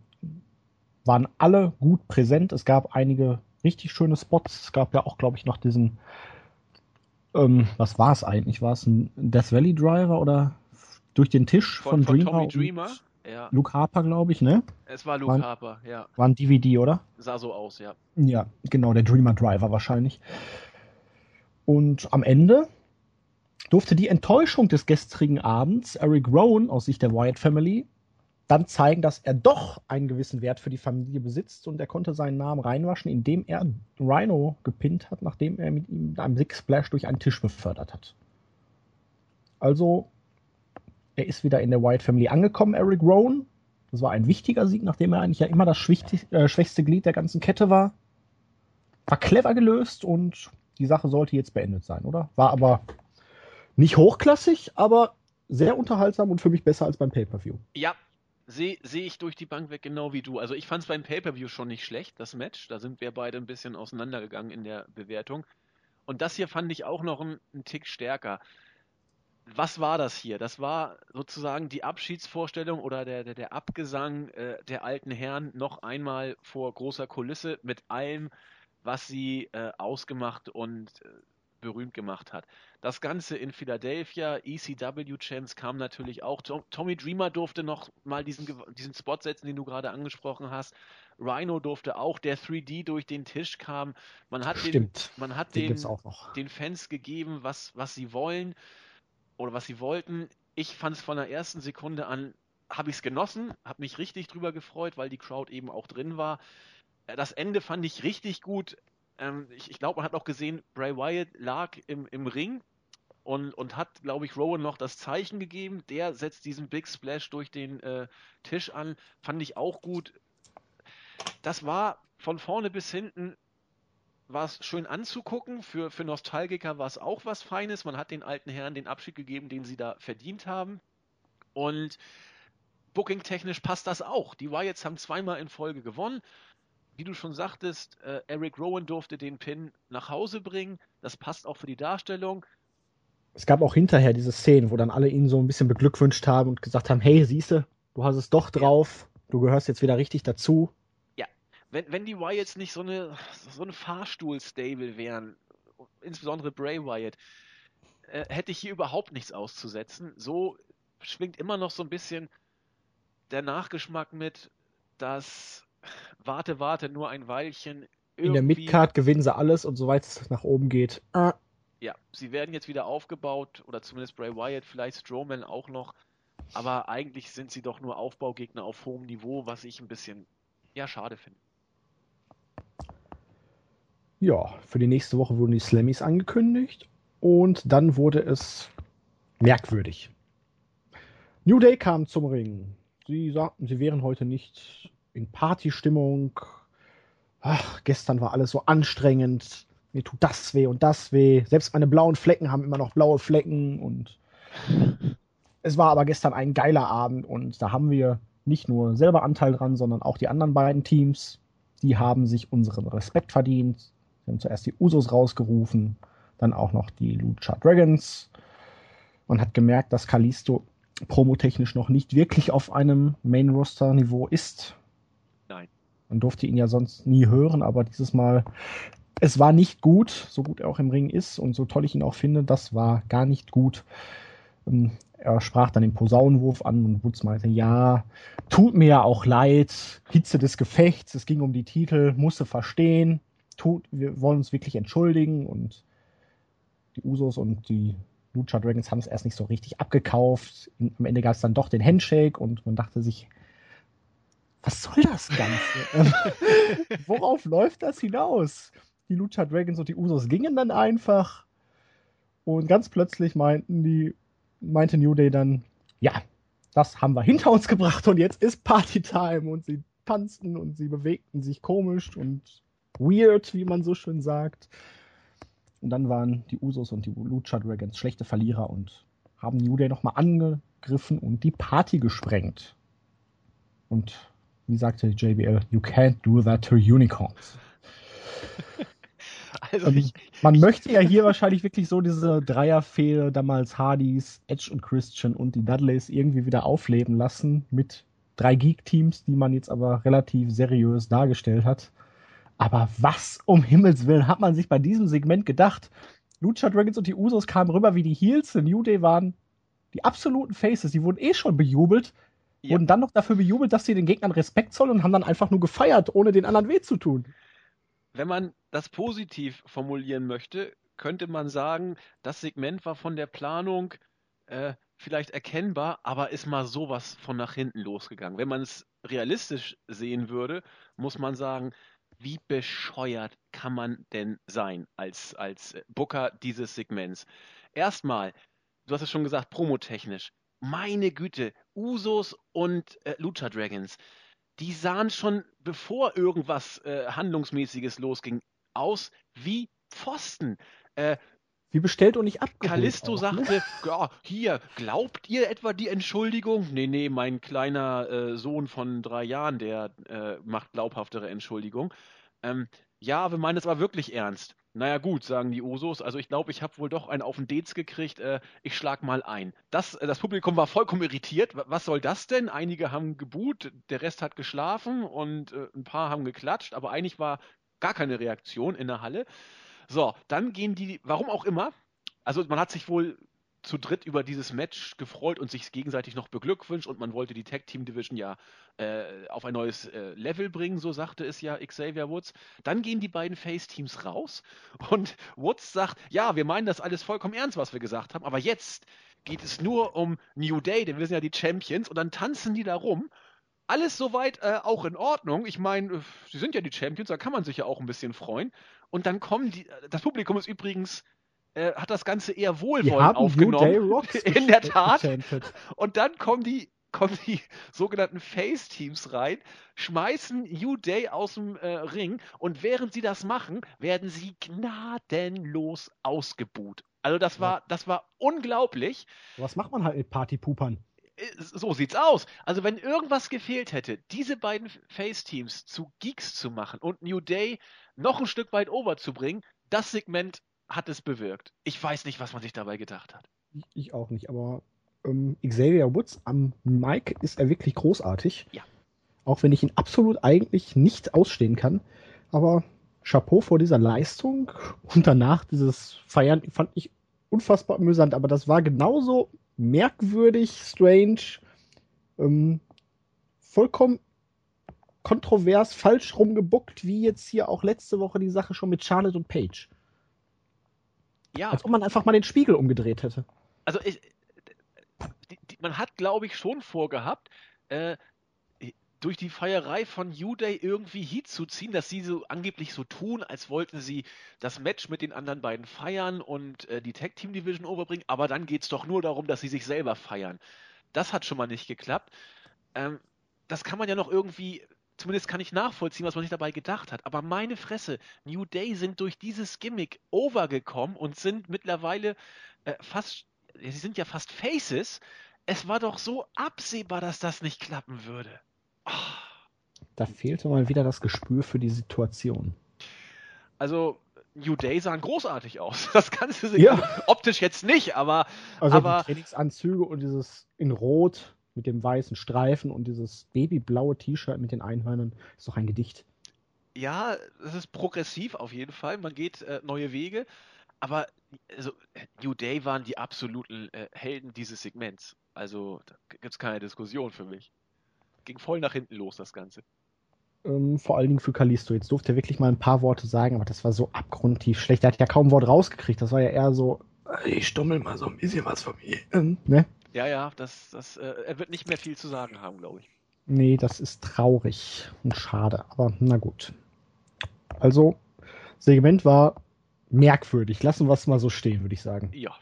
A: waren alle gut präsent. Es gab einige richtig schöne Spots. Es gab ja auch, glaube ich, noch diesen, ähm, was war es eigentlich? War es ein Death Valley Driver oder durch den Tisch von, von, von Dreamer?
B: Dreamer?
A: Ja. Luke Harper, glaube ich, ne?
B: Es war Luke war, Harper, ja.
A: War ein DVD, oder?
B: Sah so aus, ja.
A: Ja, genau, der Dreamer Driver wahrscheinlich. Und am Ende durfte die Enttäuschung des gestrigen Abends, Eric Rowan aus Sicht der Wyatt Family, dann zeigen, dass er doch einen gewissen Wert für die Familie besitzt und er konnte seinen Namen reinwaschen, indem er Rhino gepinnt hat, nachdem er mit ihm einem Six Splash durch einen Tisch befördert hat. Also, er ist wieder in der White Family angekommen, Eric Rowan. Das war ein wichtiger Sieg, nachdem er eigentlich ja immer das äh, schwächste Glied der ganzen Kette war. War clever gelöst und die Sache sollte jetzt beendet sein, oder? War aber nicht hochklassig, aber sehr unterhaltsam und für mich besser als beim Pay-Per-View.
B: Ja, sehe seh ich durch die Bank weg genau wie du. Also ich fand es beim Pay-Per-View schon nicht schlecht, das Match. Da sind wir beide ein bisschen auseinandergegangen in der Bewertung. Und das hier fand ich auch noch einen, Tick stärker. Was war das hier? Das war sozusagen die Abschiedsvorstellung oder der, der, der Abgesang äh, der alten Herren noch einmal vor großer Kulisse mit allem, was sie äh, ausgemacht und äh, berühmt gemacht hat. Das Ganze in Philadelphia, ECW-Champs kam natürlich auch. Tom, Tommy Dreamer durfte noch mal diesen, diesen Spot setzen, den du gerade angesprochen hast. Rhino durfte auch, der 3D durch den Tisch kam. Man hat,
A: Stimmt.
B: den, man hat den, den, Fans gegeben, was, was sie wollen oder was sie wollten. Ich fand es von der ersten Sekunde an, habe ich es genossen, habe mich richtig drüber gefreut, weil die Crowd eben auch drin war. Das Ende fand ich richtig gut. Ähm, ich, ich glaube, man hat auch gesehen, Bray Wyatt lag im, im Ring und, und hat, glaube ich, Rowan noch das Zeichen gegeben. Der setzt diesen Big Splash durch den äh, Tisch an. Fand ich auch gut. Das war von vorne bis hinten war schön anzugucken. Für, für Nostalgiker war es auch was Feines. Man hat den alten Herren den Abschied gegeben, den sie da verdient haben. Und booking-technisch passt das auch. Die Wyatts haben zweimal in Folge gewonnen wie du schon sagtest, äh, Eric Rowan durfte den Pin nach Hause bringen. Das passt auch für die Darstellung.
A: Es gab auch hinterher diese Szenen, wo dann alle ihn so ein bisschen beglückwünscht haben und gesagt haben, hey, siehste, du hast es doch drauf, du gehörst jetzt wieder richtig dazu.
B: Ja, wenn, wenn die Wyatts nicht so eine, so eine Fahrstuhl-Stable wären, insbesondere Bray Wyatt, äh, hätte ich hier überhaupt nichts auszusetzen. So schwingt immer noch so ein bisschen der Nachgeschmack mit, dass warte, warte, nur ein Weilchen.
A: In der Midcard gewinnen sie alles und soweit es nach oben geht.
B: Äh. Ja, sie werden jetzt wieder aufgebaut, oder zumindest Bray Wyatt, vielleicht Strowman auch noch. Aber eigentlich sind sie doch nur Aufbaugegner auf hohem Niveau, was ich ein bisschen, ja, schade finde.
A: Ja, für die nächste Woche wurden die Slammies angekündigt und dann wurde es merkwürdig. New Day kam zum Ring. Sie sagten, sie wären heute nicht in Partystimmung. Ach, gestern war alles so anstrengend. Mir tut das weh und das weh. Selbst meine blauen Flecken haben immer noch blaue Flecken und es war aber gestern ein geiler Abend und da haben wir nicht nur selber Anteil dran, sondern auch die anderen beiden Teams. Die haben sich unseren Respekt verdient. Wir haben zuerst die Usos rausgerufen, dann auch noch die Lucha Dragons. Man hat gemerkt, dass Kalisto promotechnisch noch nicht wirklich auf einem Main-Roster-Niveau ist. Man durfte ihn ja sonst nie hören, aber dieses Mal, es war nicht gut, so gut er auch im Ring ist und so toll ich ihn auch finde, das war gar nicht gut. Ähm, er sprach dann den Posaunenwurf an und Woods meinte, ja, tut mir ja auch leid, Hitze des Gefechts, es ging um die Titel, musste verstehen, tut, wir wollen uns wirklich entschuldigen und die Usos und die Lucha Dragons haben es erst nicht so richtig abgekauft. Am Ende gab es dann doch den Handshake und man dachte sich, was soll das Ganze? Worauf läuft das hinaus? Die Lucha Dragons und die Usos gingen dann einfach und ganz plötzlich meinten die, meinte New Day dann, ja, das haben wir hinter uns gebracht und jetzt ist Partytime und sie tanzten und sie bewegten sich komisch und weird, wie man so schön sagt. Und dann waren die Usos und die Lucha Dragons schlechte Verlierer und haben New Day nochmal angegriffen und die Party gesprengt. Und wie sagte JBL, you can't do that to unicorns. Also ähm, ich, man möchte ja hier wahrscheinlich wirklich so diese Dreierfehde, damals Hardys, Edge und Christian und die Dudleys irgendwie wieder aufleben lassen mit drei Geek-Teams, die man jetzt aber relativ seriös dargestellt hat. Aber was um Himmels Willen hat man sich bei diesem Segment gedacht? Lucha Dragons und die Usos kamen rüber wie die Heels. The New Day waren die absoluten Faces. Die wurden eh schon bejubelt. Ja. Wurden dann noch dafür bejubelt, dass sie den Gegnern Respekt zollen und haben dann einfach nur gefeiert, ohne den anderen weh zu tun.
B: Wenn man das positiv formulieren möchte, könnte man sagen, das Segment war von der Planung äh, vielleicht erkennbar, aber ist mal sowas von nach hinten losgegangen. Wenn man es realistisch sehen würde, muss man sagen, wie bescheuert kann man denn sein als, als Booker dieses Segments? Erstmal, du hast es schon gesagt, promotechnisch. Meine Güte, Usos und äh, Lucha Dragons, die sahen schon, bevor irgendwas äh, Handlungsmäßiges losging, aus wie Pfosten. Äh,
A: wie bestellt und nicht abgeholt.
B: Callisto auch, ne? sagte, ja, hier, glaubt ihr etwa die Entschuldigung? Nee, nee, mein kleiner äh, Sohn von drei Jahren, der äh, macht glaubhaftere Entschuldigung. Ähm, ja, wir meinen es aber wirklich ernst. Naja gut, sagen die Osos. Also ich glaube, ich habe wohl doch einen auf den Dez gekriegt. Äh, ich schlag mal ein. Das, äh, das Publikum war vollkommen irritiert. Was soll das denn? Einige haben geboot, der Rest hat geschlafen und äh, ein paar haben geklatscht, aber eigentlich war gar keine Reaktion in der Halle. So, dann gehen die, warum auch immer, also man hat sich wohl zu dritt über dieses Match gefreut und sich gegenseitig noch beglückwünscht und man wollte die Tag Team Division ja äh, auf ein neues äh, Level bringen, so sagte es ja Xavier Woods. Dann gehen die beiden Face Teams raus und Woods sagt, ja, wir meinen das alles vollkommen ernst, was wir gesagt haben, aber jetzt geht es nur um New Day, denn wir sind ja die Champions und dann tanzen die da rum alles soweit äh, auch in Ordnung. Ich meine, äh, sie sind ja die Champions, da kann man sich ja auch ein bisschen freuen. Und dann kommen die, äh, das Publikum ist übrigens, äh, hat das Ganze eher wohlwollend aufgenommen. in der Tat. Und dann kommen die, kommen die sogenannten Face-Teams rein, schmeißen New Day aus dem äh, Ring und während sie das machen, werden sie gnadenlos ausgebuht. Also das war, das war unglaublich.
A: Was macht man halt mit Partypupern?
B: so sieht's aus. Also wenn irgendwas gefehlt hätte, diese beiden Face-Teams zu Geeks zu machen und New Day noch ein Stück weit over zu bringen, das Segment hat es bewirkt. Ich weiß nicht, was man sich dabei gedacht hat.
A: Ich, auch nicht, aber ähm, Xavier Woods am Mike ist er wirklich großartig.
B: Ja.
A: Auch wenn ich ihn absolut eigentlich nicht ausstehen kann. Aber Chapeau vor dieser Leistung und danach dieses Feiern fand ich unfassbar amüsant. Aber das war genauso merkwürdig, strange, ähm, vollkommen kontrovers, falsch rumgebuckt, wie jetzt hier auch letzte Woche die Sache schon mit Charlotte und Paige. Ja. Als ob man einfach mal den Spiegel umgedreht hätte.
B: Also ich, die, die, man hat, glaube ich, schon vorgehabt, äh, durch die Feierei von New Day irgendwie Heat zu ziehen, dass sie so angeblich so tun, als wollten sie das Match mit den anderen beiden feiern und äh, die Tag Team Division overbringen, aber dann geht es doch nur darum, dass sie sich selber feiern. Das hat schon mal nicht geklappt. Ähm, das kann man ja noch irgendwie, zumindest kann ich nachvollziehen, was man sich dabei gedacht hat. Aber meine Fresse, New Day sind durch dieses Gimmick overgekommen und sind mittlerweile äh, fast, sie sind ja fast Faces. Es war doch so absehbar, dass das nicht klappen würde.
A: Da fehlte mal wieder das Gespür für die Situation.
B: Also, New Day sahen großartig aus. Das kannst du sehen. Ja. Optisch jetzt nicht, aber.
A: Also
B: aber,
A: die Trainingsanzüge und dieses in Rot mit dem weißen Streifen und dieses babyblaue T-Shirt mit den Einhörnern ist doch ein Gedicht.
B: Ja, das ist progressiv auf jeden Fall. Man geht äh, neue Wege. Aber also, New Day waren die absoluten äh, Helden dieses Segments. Also da gibt es keine Diskussion für mich ging voll nach hinten los, das Ganze.
A: Ähm, vor allen Dingen für Kalisto. Jetzt durfte er wirklich mal ein paar Worte sagen, aber das war so abgrundtief schlecht. Er hat ja kaum ein Wort rausgekriegt. Das war ja eher so, ich stummel mal so ein bisschen was von mir. Ähm, ne?
B: Ja, ja, das, das, äh, er wird nicht mehr viel zu sagen haben, glaube ich.
A: Nee, das ist traurig und schade, aber na gut. Also, Segment war merkwürdig. Lassen wir es mal so stehen, würde ich sagen.
B: Ja.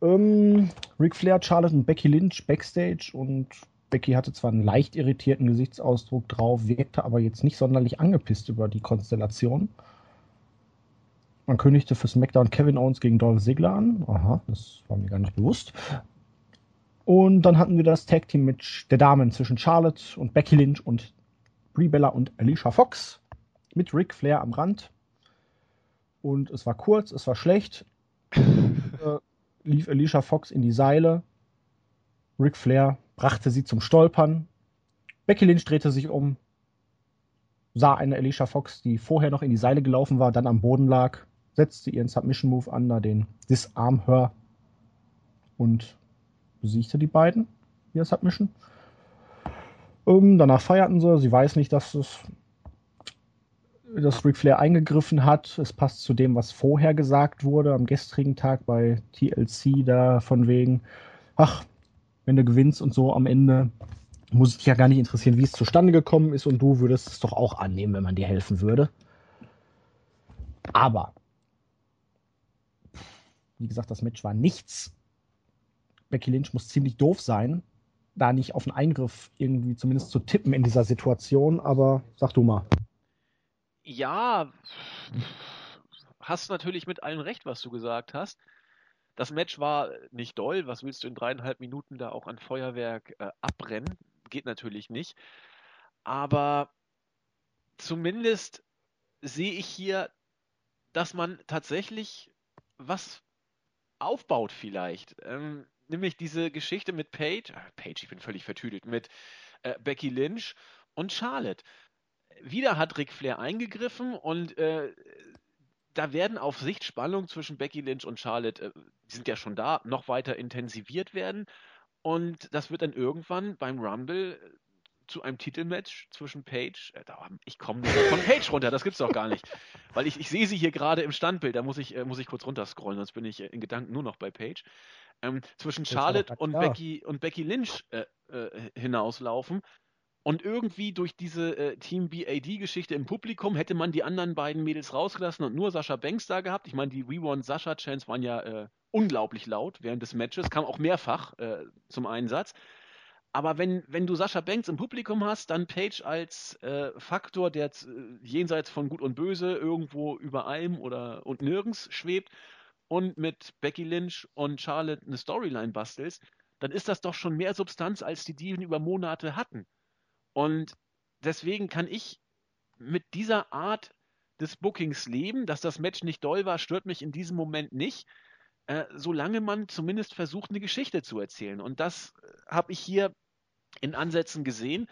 A: Ähm, Ric Flair, Charlotte und Becky Lynch backstage und Becky hatte zwar einen leicht irritierten Gesichtsausdruck drauf, wirkte aber jetzt nicht sonderlich angepisst über die Konstellation. Man kündigte für SmackDown Kevin Owens gegen Dolph Ziggler an. Aha, das war mir gar nicht bewusst. Und dann hatten wir das Tag Team Match der Damen zwischen Charlotte und Becky Lynch und Brie Bella und Alicia Fox mit Ric Flair am Rand. Und es war kurz, es war schlecht. äh, lief Alicia Fox in die Seile. Ric Flair brachte sie zum Stolpern. Becky Lynch drehte sich um, sah eine Alicia Fox, die vorher noch in die Seile gelaufen war, dann am Boden lag, setzte ihren Submission Move an, da den Disarm Her und besiegte die beiden via Submission. Ähm, danach feierten sie. Sie weiß nicht, dass es dass Ric Flair eingegriffen hat. Es passt zu dem, was vorher gesagt wurde am gestrigen Tag bei TLC, da von wegen, ach, wenn du gewinnst und so am Ende, muss dich ja gar nicht interessieren, wie es zustande gekommen ist und du würdest es doch auch annehmen, wenn man dir helfen würde. Aber, wie gesagt, das Match war nichts. Becky Lynch muss ziemlich doof sein, da nicht auf einen Eingriff irgendwie zumindest zu tippen in dieser Situation, aber sag du mal.
B: Ja, hast natürlich mit allem recht, was du gesagt hast. Das Match war nicht doll. Was willst du in dreieinhalb Minuten da auch an Feuerwerk äh, abbrennen? Geht natürlich nicht. Aber zumindest sehe ich hier, dass man tatsächlich was aufbaut vielleicht. Ähm, nämlich diese Geschichte mit Paige, äh, Paige, ich bin völlig vertüdelt, mit äh, Becky Lynch und Charlotte. Wieder hat Ric Flair eingegriffen und äh, da werden auf Sicht Spannungen zwischen Becky Lynch und Charlotte, äh, die sind ja schon da, noch weiter intensiviert werden. Und das wird dann irgendwann beim Rumble äh, zu einem Titelmatch zwischen Paige. Äh, ich komme nur von Paige runter, das gibt's doch gar nicht. Weil ich, ich sehe sie hier gerade im Standbild, da muss ich, äh, muss ich kurz runterscrollen, sonst bin ich äh, in Gedanken nur noch bei Paige. Ähm, zwischen Charlotte und Becky, und Becky Lynch hinauslaufen. Und irgendwie durch diese äh, Team BAD-Geschichte im Publikum hätte man die anderen beiden Mädels rausgelassen und nur Sascha Banks da gehabt. Ich meine, die We Want Sascha Chants waren ja äh, unglaublich laut während des Matches, kam auch mehrfach äh, zum Einsatz. Aber wenn, wenn du Sascha Banks im Publikum hast, dann Page als äh, Faktor, der äh, jenseits von Gut und Böse irgendwo über allem oder und nirgends schwebt und mit Becky Lynch und Charlotte eine Storyline bastelst, dann ist das doch schon mehr Substanz, als die Diven über Monate hatten. Und deswegen kann ich mit dieser Art des Bookings leben, dass das Match nicht doll war, stört mich in diesem Moment nicht, äh, solange man zumindest versucht, eine Geschichte zu erzählen. Und das äh, habe ich hier in Ansätzen gesehen,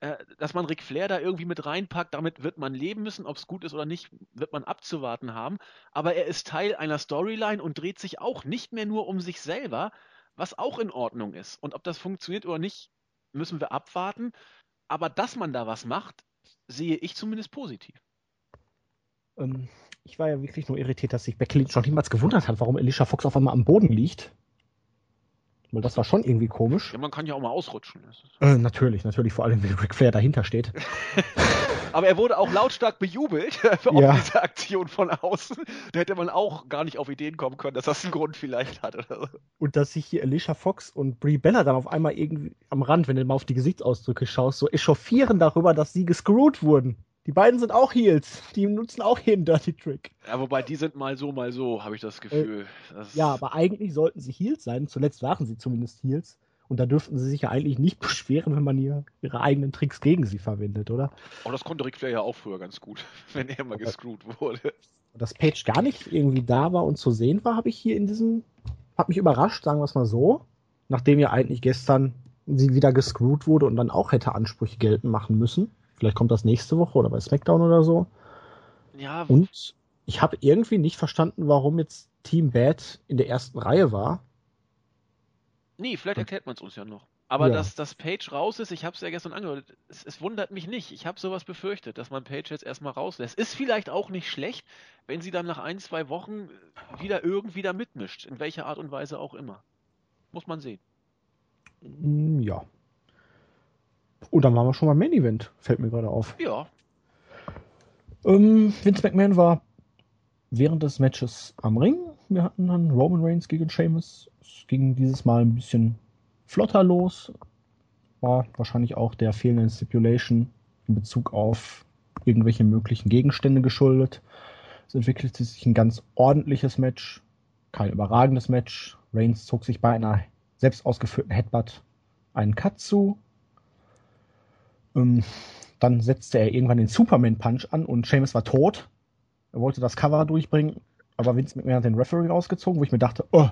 B: äh, dass man Ric Flair da irgendwie mit reinpackt. Damit wird man leben müssen, ob es gut ist oder nicht, wird man abzuwarten haben. Aber er ist Teil einer Storyline und dreht sich auch nicht mehr nur um sich selber, was auch in Ordnung ist. Und ob das funktioniert oder nicht, müssen wir abwarten. Aber dass man da was macht, sehe ich zumindest positiv.
A: Ähm, ich war ja wirklich nur irritiert, dass sich Becky Lynch noch niemals gewundert hat, warum Alicia Fox auf einmal am Boden liegt. Weil das war schon irgendwie komisch.
B: Ja, man kann ja auch mal ausrutschen.
A: Äh, natürlich, natürlich, vor allem, wenn Ric Flair dahinter steht.
B: Aber er wurde auch lautstark bejubelt für ja. diese Aktion von außen. Da hätte man auch gar nicht auf Ideen kommen können, dass das einen Grund vielleicht hat. Oder so.
A: Und dass sich hier Alicia Fox und Brie Bella dann auf einmal irgendwie am Rand, wenn du mal auf die Gesichtsausdrücke schaust, so echauffieren darüber, dass sie gescrewt wurden. Die beiden sind auch Heels. Die nutzen auch einen Dirty Trick.
B: Ja, wobei die sind mal so, mal so, habe ich das Gefühl.
A: Äh, das ja, aber eigentlich sollten sie Heels sein. Zuletzt waren sie zumindest Heels. Und da dürften sie sich ja eigentlich nicht beschweren, wenn man hier ihre eigenen Tricks gegen sie verwendet, oder?
B: Oh, das konnte Ric Flair ja auch früher ganz gut, wenn er mal gescrewt wurde.
A: Dass Page gar nicht irgendwie da war und zu sehen war, habe ich hier in diesem, hat mich überrascht, sagen wir es mal so. Nachdem ja eigentlich gestern sie wieder gescrewt wurde und dann auch hätte Ansprüche geltend machen müssen. Vielleicht kommt das nächste Woche oder bei SmackDown oder so.
B: Ja.
A: Und ich habe irgendwie nicht verstanden, warum jetzt Team Bad in der ersten Reihe war.
B: Nee, vielleicht erklärt man es uns ja noch. Aber ja. dass das Page raus ist, ich habe es ja gestern angehört, es, es, wundert mich nicht. Ich habe sowas befürchtet, dass man Page jetzt erstmal rauslässt. Ist vielleicht auch nicht schlecht, wenn sie dann nach ein, zwei Wochen wieder irgendwie da mitmischt, in welcher Art und Weise auch immer. Muss man sehen.
A: Mm, ja, und dann waren wir schon beim Main Event, fällt mir gerade auf.
B: Ja.
A: Ähm, Vince McMahon war während des Matches am Ring. Wir hatten dann Roman Reigns gegen Sheamus. Es ging dieses Mal ein bisschen flotter los. War wahrscheinlich auch der fehlenden Stipulation in Bezug auf irgendwelche möglichen Gegenstände geschuldet. Es entwickelte sich ein ganz ordentliches Match. Kein überragendes Match. Reigns zog sich bei einer selbst ausgeführten Headbutt einen Cut zu. Ähm, dann setzte er irgendwann den Superman Punch an und Seamus war tot. Er wollte das Cover durchbringen, aber Vince McMahon hat den Referee rausgezogen, wo ich mir dachte, oh,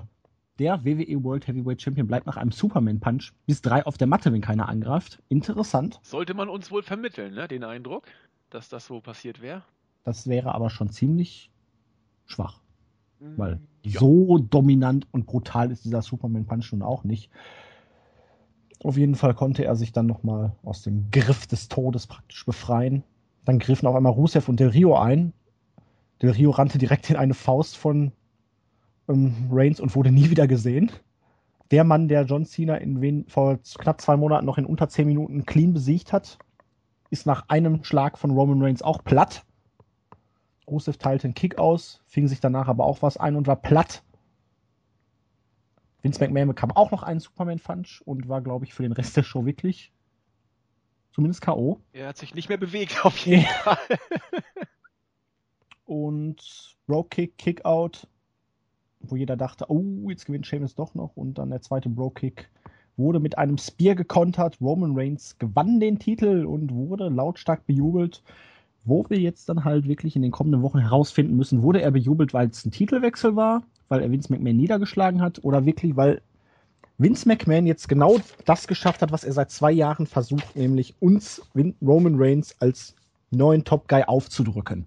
A: der WWE World Heavyweight Champion bleibt nach einem Superman Punch bis drei auf der Matte, wenn keiner angreift. Interessant.
B: Sollte man uns wohl vermitteln, ne, den Eindruck, dass das so passiert wäre?
A: Das wäre aber schon ziemlich schwach. Mhm. Weil ja. so dominant und brutal ist dieser Superman Punch nun auch nicht. Auf jeden Fall konnte er sich dann nochmal aus dem Griff des Todes praktisch befreien. Dann griffen auf einmal Rusev und Del Rio ein. Del Rio rannte direkt in eine Faust von ähm, Reigns und wurde nie wieder gesehen. Der Mann, der John Cena in wen, vor knapp zwei Monaten noch in unter zehn Minuten clean besiegt hat, ist nach einem Schlag von Roman Reigns auch platt. Rusev teilte einen Kick aus, fing sich danach aber auch was ein und war platt. Vince McMahon bekam auch noch einen Superman-Punch und war, glaube ich, für den Rest der Show wirklich zumindest K.O.
B: Er hat sich nicht mehr bewegt, auf jeden Fall.
A: und Bro Kick, Kick Out, wo jeder dachte, oh, jetzt gewinnt Sheamus doch noch. Und dann der zweite Bro Kick wurde mit einem Spear gekontert. Roman Reigns gewann den Titel und wurde lautstark bejubelt. Wo wir jetzt dann halt wirklich in den kommenden Wochen herausfinden müssen, wurde er bejubelt, weil es ein Titelwechsel war weil er Vince McMahon niedergeschlagen hat oder wirklich, weil Vince McMahon jetzt genau das geschafft hat, was er seit zwei Jahren versucht, nämlich uns Roman Reigns als neuen Top Guy aufzudrücken.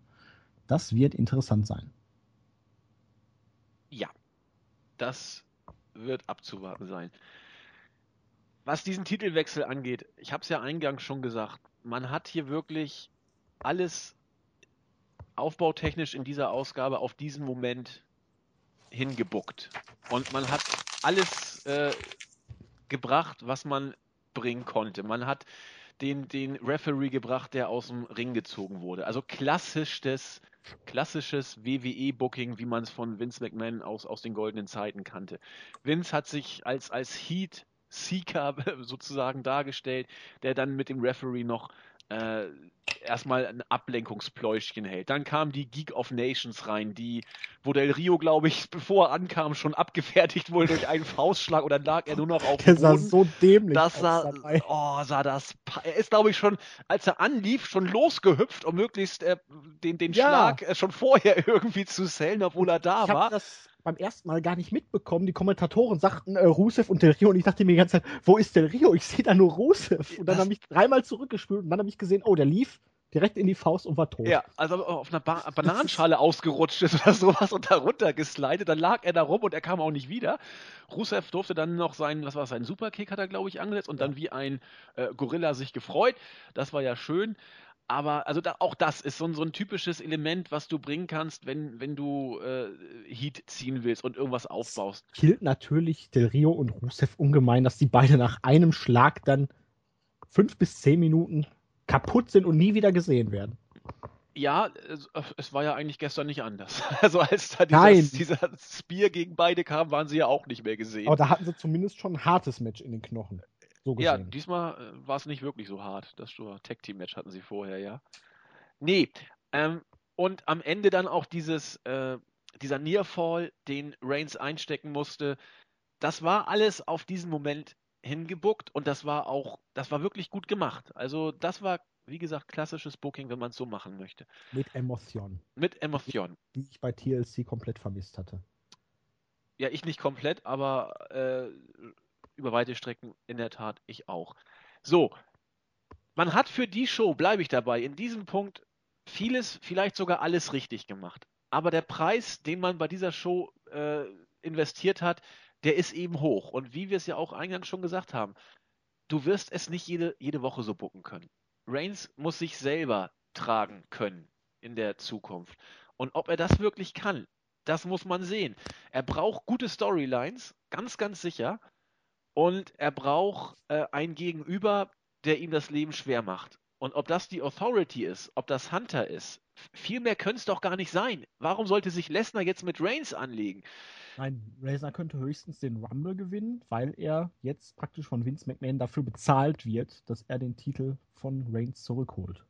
A: Das wird interessant sein.
B: Ja, das wird abzuwarten sein. Was diesen Titelwechsel angeht, ich habe es ja eingangs schon gesagt, man hat hier wirklich alles aufbautechnisch in dieser Ausgabe auf diesen Moment hingebuckt. Und man hat alles äh, gebracht, was man bringen konnte. Man hat den, den Referee gebracht, der aus dem Ring gezogen wurde. Also klassisches, klassisches WWE-Booking, wie man es von Vince McMahon aus, aus den goldenen Zeiten kannte. Vince hat sich als, als Heat Seeker sozusagen dargestellt, der dann mit dem Referee noch äh, erstmal ein Ablenkungspläuschchen hält. Dann kam die Geek of Nations rein, die, wo Del Rio, glaube ich, bevor er ankam, schon abgefertigt wurde durch einen Faustschlag und dann lag er nur noch auf
A: dem Boden. Der sah so dämlich
B: das sah, Oh, sah das. Er ist, glaube ich, schon, als er anlief, schon losgehüpft, um möglichst äh, den, den ja. Schlag äh, schon vorher irgendwie zu sellen, obwohl er da
A: ich
B: war.
A: Das beim ersten Mal gar nicht mitbekommen. Die Kommentatoren sagten äh, Rusev und Del Rio und ich dachte mir die ganze Zeit, wo ist Del Rio? Ich sehe da nur Rusev. Und dann habe ich dreimal zurückgespült und dann habe ich gesehen, oh, der lief direkt in die Faust und war tot.
B: Ja, also auf einer ba Bananenschale ausgerutscht ist oder sowas und darunter geslidet, dann lag er da rum und er kam auch nicht wieder. Rusev durfte dann noch seinen, was war sein Superkick hat er glaube ich angesetzt und dann wie ein äh, Gorilla sich gefreut. Das war ja schön. Aber also da, auch das ist so, so, ein typisches Element, was du bringen kannst, wenn, wenn du äh, Heat ziehen willst und irgendwas aufbaust.
A: Es killt natürlich Del Rio und Rusev ungemein, dass die beide nach einem Schlag dann fünf bis zehn Minuten kaputt sind und nie wieder gesehen werden.
B: Ja, es, es war ja eigentlich gestern nicht anders. Also als da dieser, dieser Spear gegen beide kam, waren sie ja auch nicht mehr gesehen.
A: Aber da hatten sie zumindest schon ein hartes Match in den Knochen.
B: So ja, diesmal äh, war es nicht wirklich so hart. Das Tag Team Match hatten sie vorher, ja. Nee, ähm, und am Ende dann auch dieses, äh, dieser Nearfall, den Reigns einstecken musste, das war alles auf diesen Moment hingebuckt und das war auch, das war wirklich gut gemacht. Also das war, wie gesagt, klassisches Booking, wenn man es so machen möchte.
A: Mit Emotion.
B: Mit Emotion.
A: Die ich bei TLC komplett vermisst hatte.
B: Ja, ich nicht komplett, aber äh, über weite Strecken in der Tat ich auch. So, man hat für die Show, bleibe ich dabei, in diesem Punkt vieles, vielleicht sogar alles richtig gemacht. Aber der Preis, den man bei dieser Show äh, investiert hat, der ist eben hoch. Und wie wir es ja auch eingangs schon gesagt haben, du wirst es nicht jede, jede Woche so bucken können. Reigns muss sich selber tragen können in der Zukunft. Und ob er das wirklich kann, das muss man sehen. Er braucht gute Storylines, ganz, ganz sicher. Und er braucht äh, ein Gegenüber, der ihm das Leben schwer macht. Und ob das die Authority ist, ob das Hunter ist, viel mehr könnte es doch gar nicht sein. Warum sollte sich Lesnar jetzt mit Reigns anlegen?
A: Nein, Lesnar könnte höchstens den Rumble gewinnen, weil er jetzt praktisch von Vince McMahon dafür bezahlt wird, dass er den Titel von Reigns zurückholt.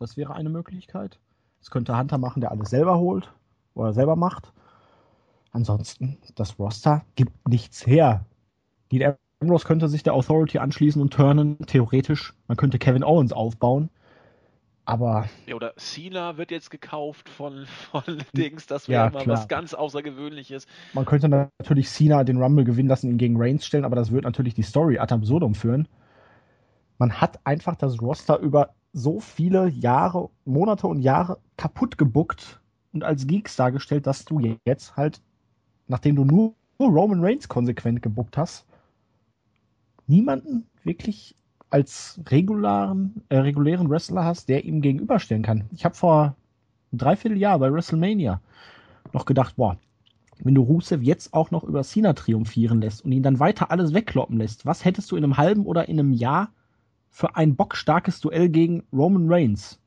A: Das wäre eine Möglichkeit. Das könnte Hunter machen, der alles selber holt oder selber macht. Ansonsten, das Roster gibt nichts her. Dean Ambrose könnte sich der Authority anschließen und turnen, theoretisch. Man könnte Kevin Owens aufbauen. Aber.
B: Ja, oder Cena wird jetzt gekauft von, von Dings, das wäre ja, klar. was ganz Außergewöhnliches.
A: Man könnte natürlich Cena den Rumble gewinnen lassen, ihn gegen Reigns stellen, aber das wird natürlich die Story ad absurdum führen. Man hat einfach das Roster über so viele Jahre, Monate und Jahre kaputt gebuckt und als Geeks dargestellt, dass du jetzt halt, nachdem du nur Roman Reigns konsequent gebuckt hast, niemanden wirklich als regulären, äh, regulären Wrestler hast, der ihm gegenüberstellen kann. Ich habe vor ein Dreivierteljahr bei WrestleMania noch gedacht, boah, wenn du Rusev jetzt auch noch über Cena triumphieren lässt und ihn dann weiter alles wegkloppen lässt, was hättest du in einem halben oder in einem Jahr für ein bockstarkes Duell gegen Roman Reigns?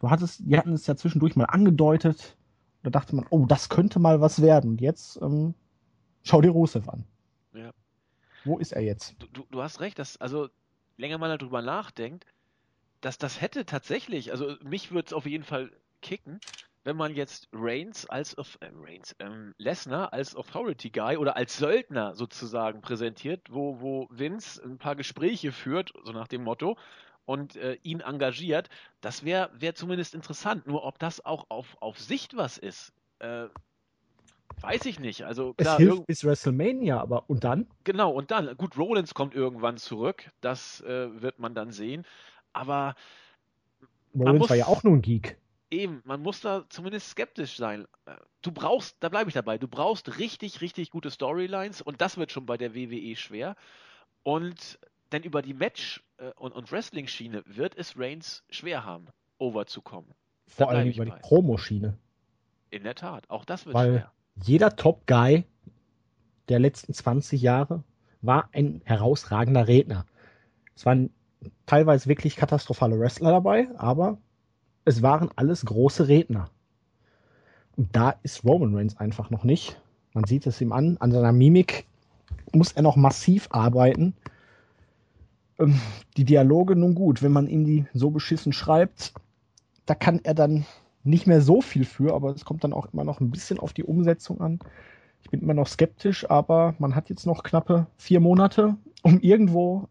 A: Du hattest, die hatten es ja zwischendurch mal angedeutet. Da dachte man, oh, das könnte mal was werden. Und jetzt ähm, schau dir Rusev an. Wo ist er jetzt?
B: Du, du, du hast recht, dass, also länger man darüber nachdenkt, dass das hätte tatsächlich, also mich würde es auf jeden Fall kicken, wenn man jetzt Reigns als äh, Reigns, ähm, Lesnar als Authority Guy oder als Söldner sozusagen präsentiert, wo, wo Vince ein paar Gespräche führt, so nach dem Motto, und äh, ihn engagiert, das wäre wär zumindest interessant. Nur ob das auch auf, auf Sicht was ist, äh, Weiß ich nicht. Also
A: klar, es hilft bis WrestleMania, aber und dann?
B: Genau, und dann. Gut, Rollins kommt irgendwann zurück. Das äh, wird man dann sehen. Aber
A: Rollins muss, war ja auch nur ein Geek.
B: Eben, man muss da zumindest skeptisch sein. Du brauchst, da bleibe ich dabei, du brauchst richtig, richtig gute Storylines und das wird schon bei der WWE schwer. Und denn über die Match- äh, und, und Wrestling-Schiene wird es Reigns schwer haben, overzukommen.
A: Vor allem über bei. die Promo-Schiene.
B: In der Tat, auch das wird
A: Weil schwer jeder Top-Guy der letzten 20 Jahre war ein herausragender Redner. Es waren teilweise wirklich katastrophale Wrestler dabei, aber es waren alles große Redner. Und da ist Roman Reigns einfach noch nicht. Man sieht es ihm an, an seiner Mimik muss er noch massiv arbeiten. Ähm, die Dialoge nun gut, wenn man ihm die so beschissen schreibt, da kann er dann nicht mehr so viel für, aber es kommt dann auch immer noch ein bisschen auf die Umsetzung an. Ich bin immer noch skeptisch, aber man hat jetzt noch knappe vier Monate, um irgendwo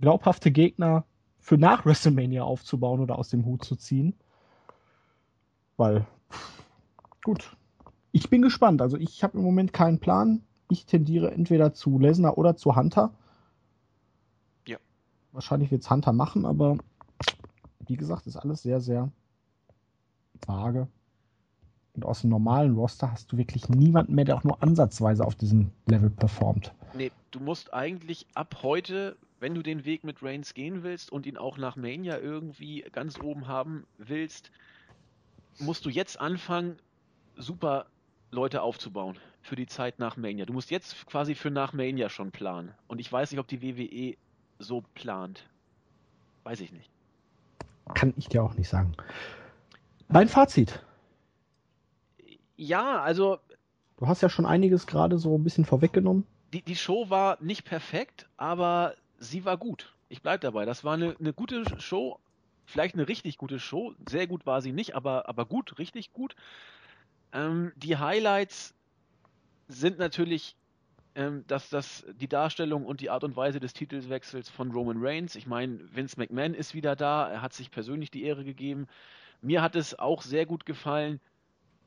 A: glaubhafte Gegner für nach WrestleMania aufzubauen oder aus dem Hut zu ziehen. Weil, gut, ich bin gespannt. Also ich habe im Moment keinen Plan. Ich tendiere entweder zu Lesnar oder zu Hunter. Ja. Wahrscheinlich wird es Hunter machen, aber wie gesagt, ist alles sehr, sehr vage. Und aus dem normalen Roster hast du wirklich niemanden mehr, der auch nur ansatzweise auf diesem Level performt.
B: Nee, du musst eigentlich ab heute, wenn du den Weg mit Reigns gehen willst und ihn auch nach Mania irgendwie ganz oben haben willst, musst du jetzt anfangen, super Leute aufzubauen für die Zeit nach Mania. Du musst jetzt quasi für nach Mania schon planen. Und ich weiß nicht, ob die WWE so plant. Weiß ich nicht.
A: Kann ich dir auch nicht sagen. Dein Fazit.
B: Ja, also.
A: Du hast ja schon einiges gerade so ein bisschen vorweggenommen.
B: Die, die Show war nicht perfekt, aber sie war gut. Ich bleibe dabei. Das war eine, eine gute Show. Vielleicht eine richtig gute Show. Sehr gut war sie nicht, aber, aber gut, richtig gut. Ähm, die Highlights sind natürlich ähm, dass das die Darstellung und die Art und Weise des Titelwechsels von Roman Reigns. Ich meine, Vince McMahon ist wieder da, er hat sich persönlich die Ehre gegeben. Mir hat es auch sehr gut gefallen,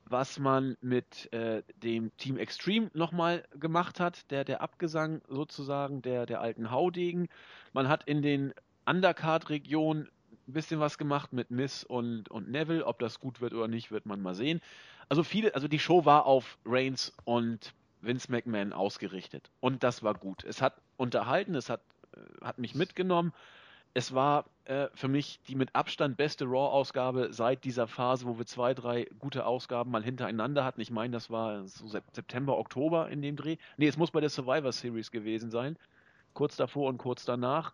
B: was man mit äh, dem Team Extreme nochmal gemacht hat, der, der Abgesang sozusagen der, der alten Haudegen. Man hat in den Undercard-Regionen ein bisschen was gemacht mit Miss und, und Neville. Ob das gut wird oder nicht, wird man mal sehen. Also viele, also die Show war auf Reigns und Vince McMahon ausgerichtet. Und das war gut. Es hat unterhalten, es hat, äh, hat mich mitgenommen. Es war äh, für mich die mit Abstand beste Raw-Ausgabe seit dieser Phase, wo wir zwei, drei gute Ausgaben mal hintereinander hatten. Ich meine, das war so September, Oktober in dem Dreh. Nee, es muss bei der Survivor Series gewesen sein. Kurz davor und kurz danach.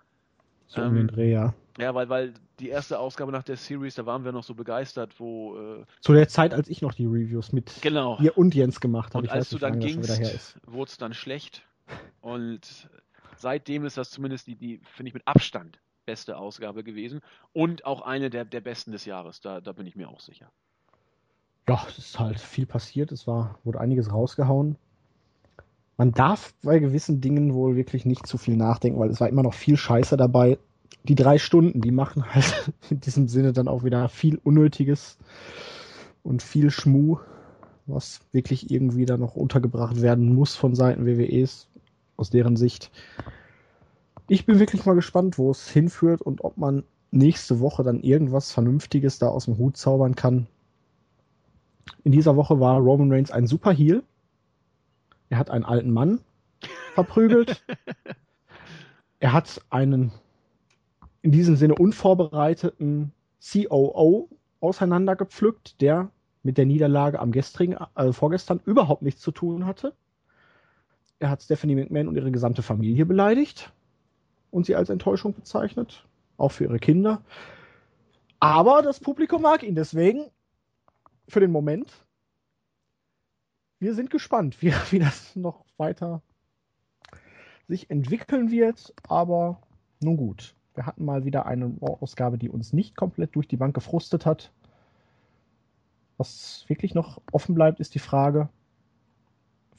A: So ähm, den Dreh, ja.
B: Ja, weil, weil die erste Ausgabe nach der Series, da waren wir noch so begeistert, wo. Äh,
A: Zu der Zeit, als ich noch die Reviews mit
B: genau.
A: dir und Jens gemacht habe.
B: Und als du dann gingst, wurde es dann schlecht. Und seitdem ist das zumindest die, die finde ich, mit Abstand beste Ausgabe gewesen. Und auch eine der, der besten des Jahres. Da, da bin ich mir auch sicher.
A: Ja, es ist halt viel passiert. Es war, wurde einiges rausgehauen man darf bei gewissen Dingen wohl wirklich nicht zu viel nachdenken, weil es war immer noch viel Scheiße dabei. Die drei Stunden, die machen halt in diesem Sinne dann auch wieder viel Unnötiges und viel Schmu, was wirklich irgendwie da noch untergebracht werden muss von Seiten WWEs, aus deren Sicht. Ich bin wirklich mal gespannt, wo es hinführt und ob man nächste Woche dann irgendwas Vernünftiges da aus dem Hut zaubern kann. In dieser Woche war Roman Reigns ein super Heal er hat einen alten Mann verprügelt. er hat einen in diesem Sinne unvorbereiteten COO auseinandergepflückt, der mit der Niederlage am gestrigen, äh, vorgestern überhaupt nichts zu tun hatte. Er hat Stephanie McMahon und ihre gesamte Familie beleidigt und sie als Enttäuschung bezeichnet, auch für ihre Kinder. Aber das Publikum mag ihn deswegen für den Moment wir sind gespannt, wie, wie das noch weiter sich entwickeln wird. Aber nun gut, wir hatten mal wieder eine Ausgabe, die uns nicht komplett durch die Bank gefrustet hat. Was wirklich noch offen bleibt, ist die Frage,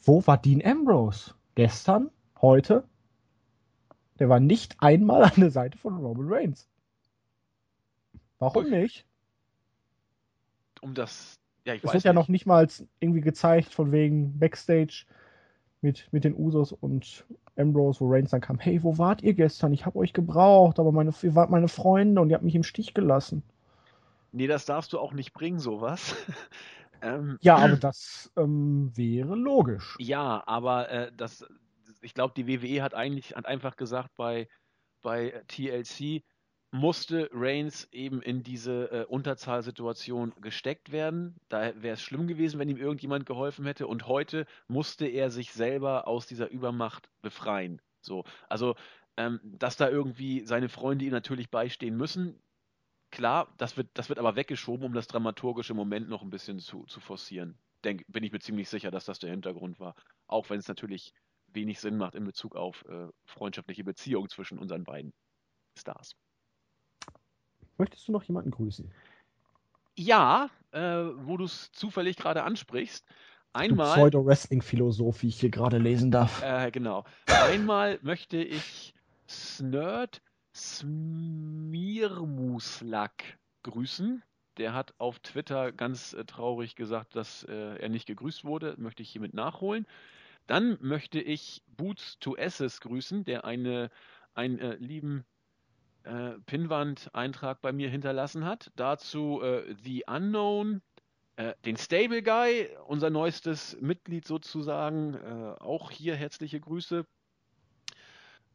A: wo war Dean Ambrose? Gestern? Heute? Der war nicht einmal an der Seite von Roman Reigns. Warum nicht?
B: Um das
A: ja, ich es wird ja noch nicht mal irgendwie gezeigt, von wegen Backstage mit, mit den Usos und Ambrose, wo Reigns dann kam, hey, wo wart ihr gestern? Ich habe euch gebraucht, aber meine, ihr wart meine Freunde und ihr habt mich im Stich gelassen.
B: Nee, das darfst du auch nicht bringen, sowas.
A: ähm, ja, aber das ähm, wäre logisch.
B: Ja, aber äh, das, ich glaube, die WWE hat eigentlich hat einfach gesagt bei, bei TLC, musste Reigns eben in diese äh, Unterzahlsituation gesteckt werden. Da wäre es schlimm gewesen, wenn ihm irgendjemand geholfen hätte. Und heute musste er sich selber aus dieser Übermacht befreien. So, also ähm, dass da irgendwie seine Freunde ihm natürlich beistehen müssen. Klar, das wird, das wird aber weggeschoben, um das dramaturgische Moment noch ein bisschen zu, zu forcieren. Denk, bin ich mir ziemlich sicher, dass das der Hintergrund war. Auch wenn es natürlich wenig Sinn macht in Bezug auf äh, freundschaftliche Beziehungen zwischen unseren beiden Stars.
A: Möchtest du noch jemanden grüßen?
B: Ja, äh, wo du es zufällig gerade ansprichst. Einmal.
A: Pseudo-Wrestling-Philosoph, wie ich hier gerade lesen darf.
B: Äh, genau. Einmal möchte ich Snerd Smirmuslak grüßen. Der hat auf Twitter ganz äh, traurig gesagt, dass äh, er nicht gegrüßt wurde. Möchte ich hiermit nachholen. Dann möchte ich Boots to Esses grüßen, der eine, einen äh, lieben äh, Pinwand-Eintrag bei mir hinterlassen hat. Dazu äh, The Unknown, äh, den Stable Guy, unser neuestes Mitglied sozusagen. Äh, auch hier herzliche Grüße.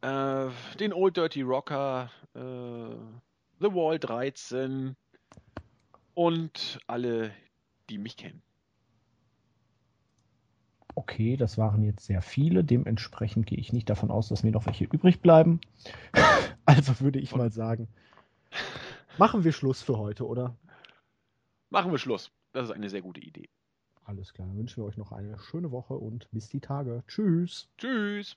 B: äh, den Old Dirty Rocker, The Wall 13 und alle, die mich kennen.
A: Okay, das waren jetzt sehr viele. Dementsprechend gehe ich nicht davon aus, dass mir noch welche übrig bleiben. also würde ich mal sagen, machen wir Schluss für heute, oder?
B: Machen wir Schluss. Das ist eine sehr gute Idee.
A: Alles klar, dann wünschen wir euch noch eine schöne Woche und bis die Tage. Tschüss.
B: Tschüss.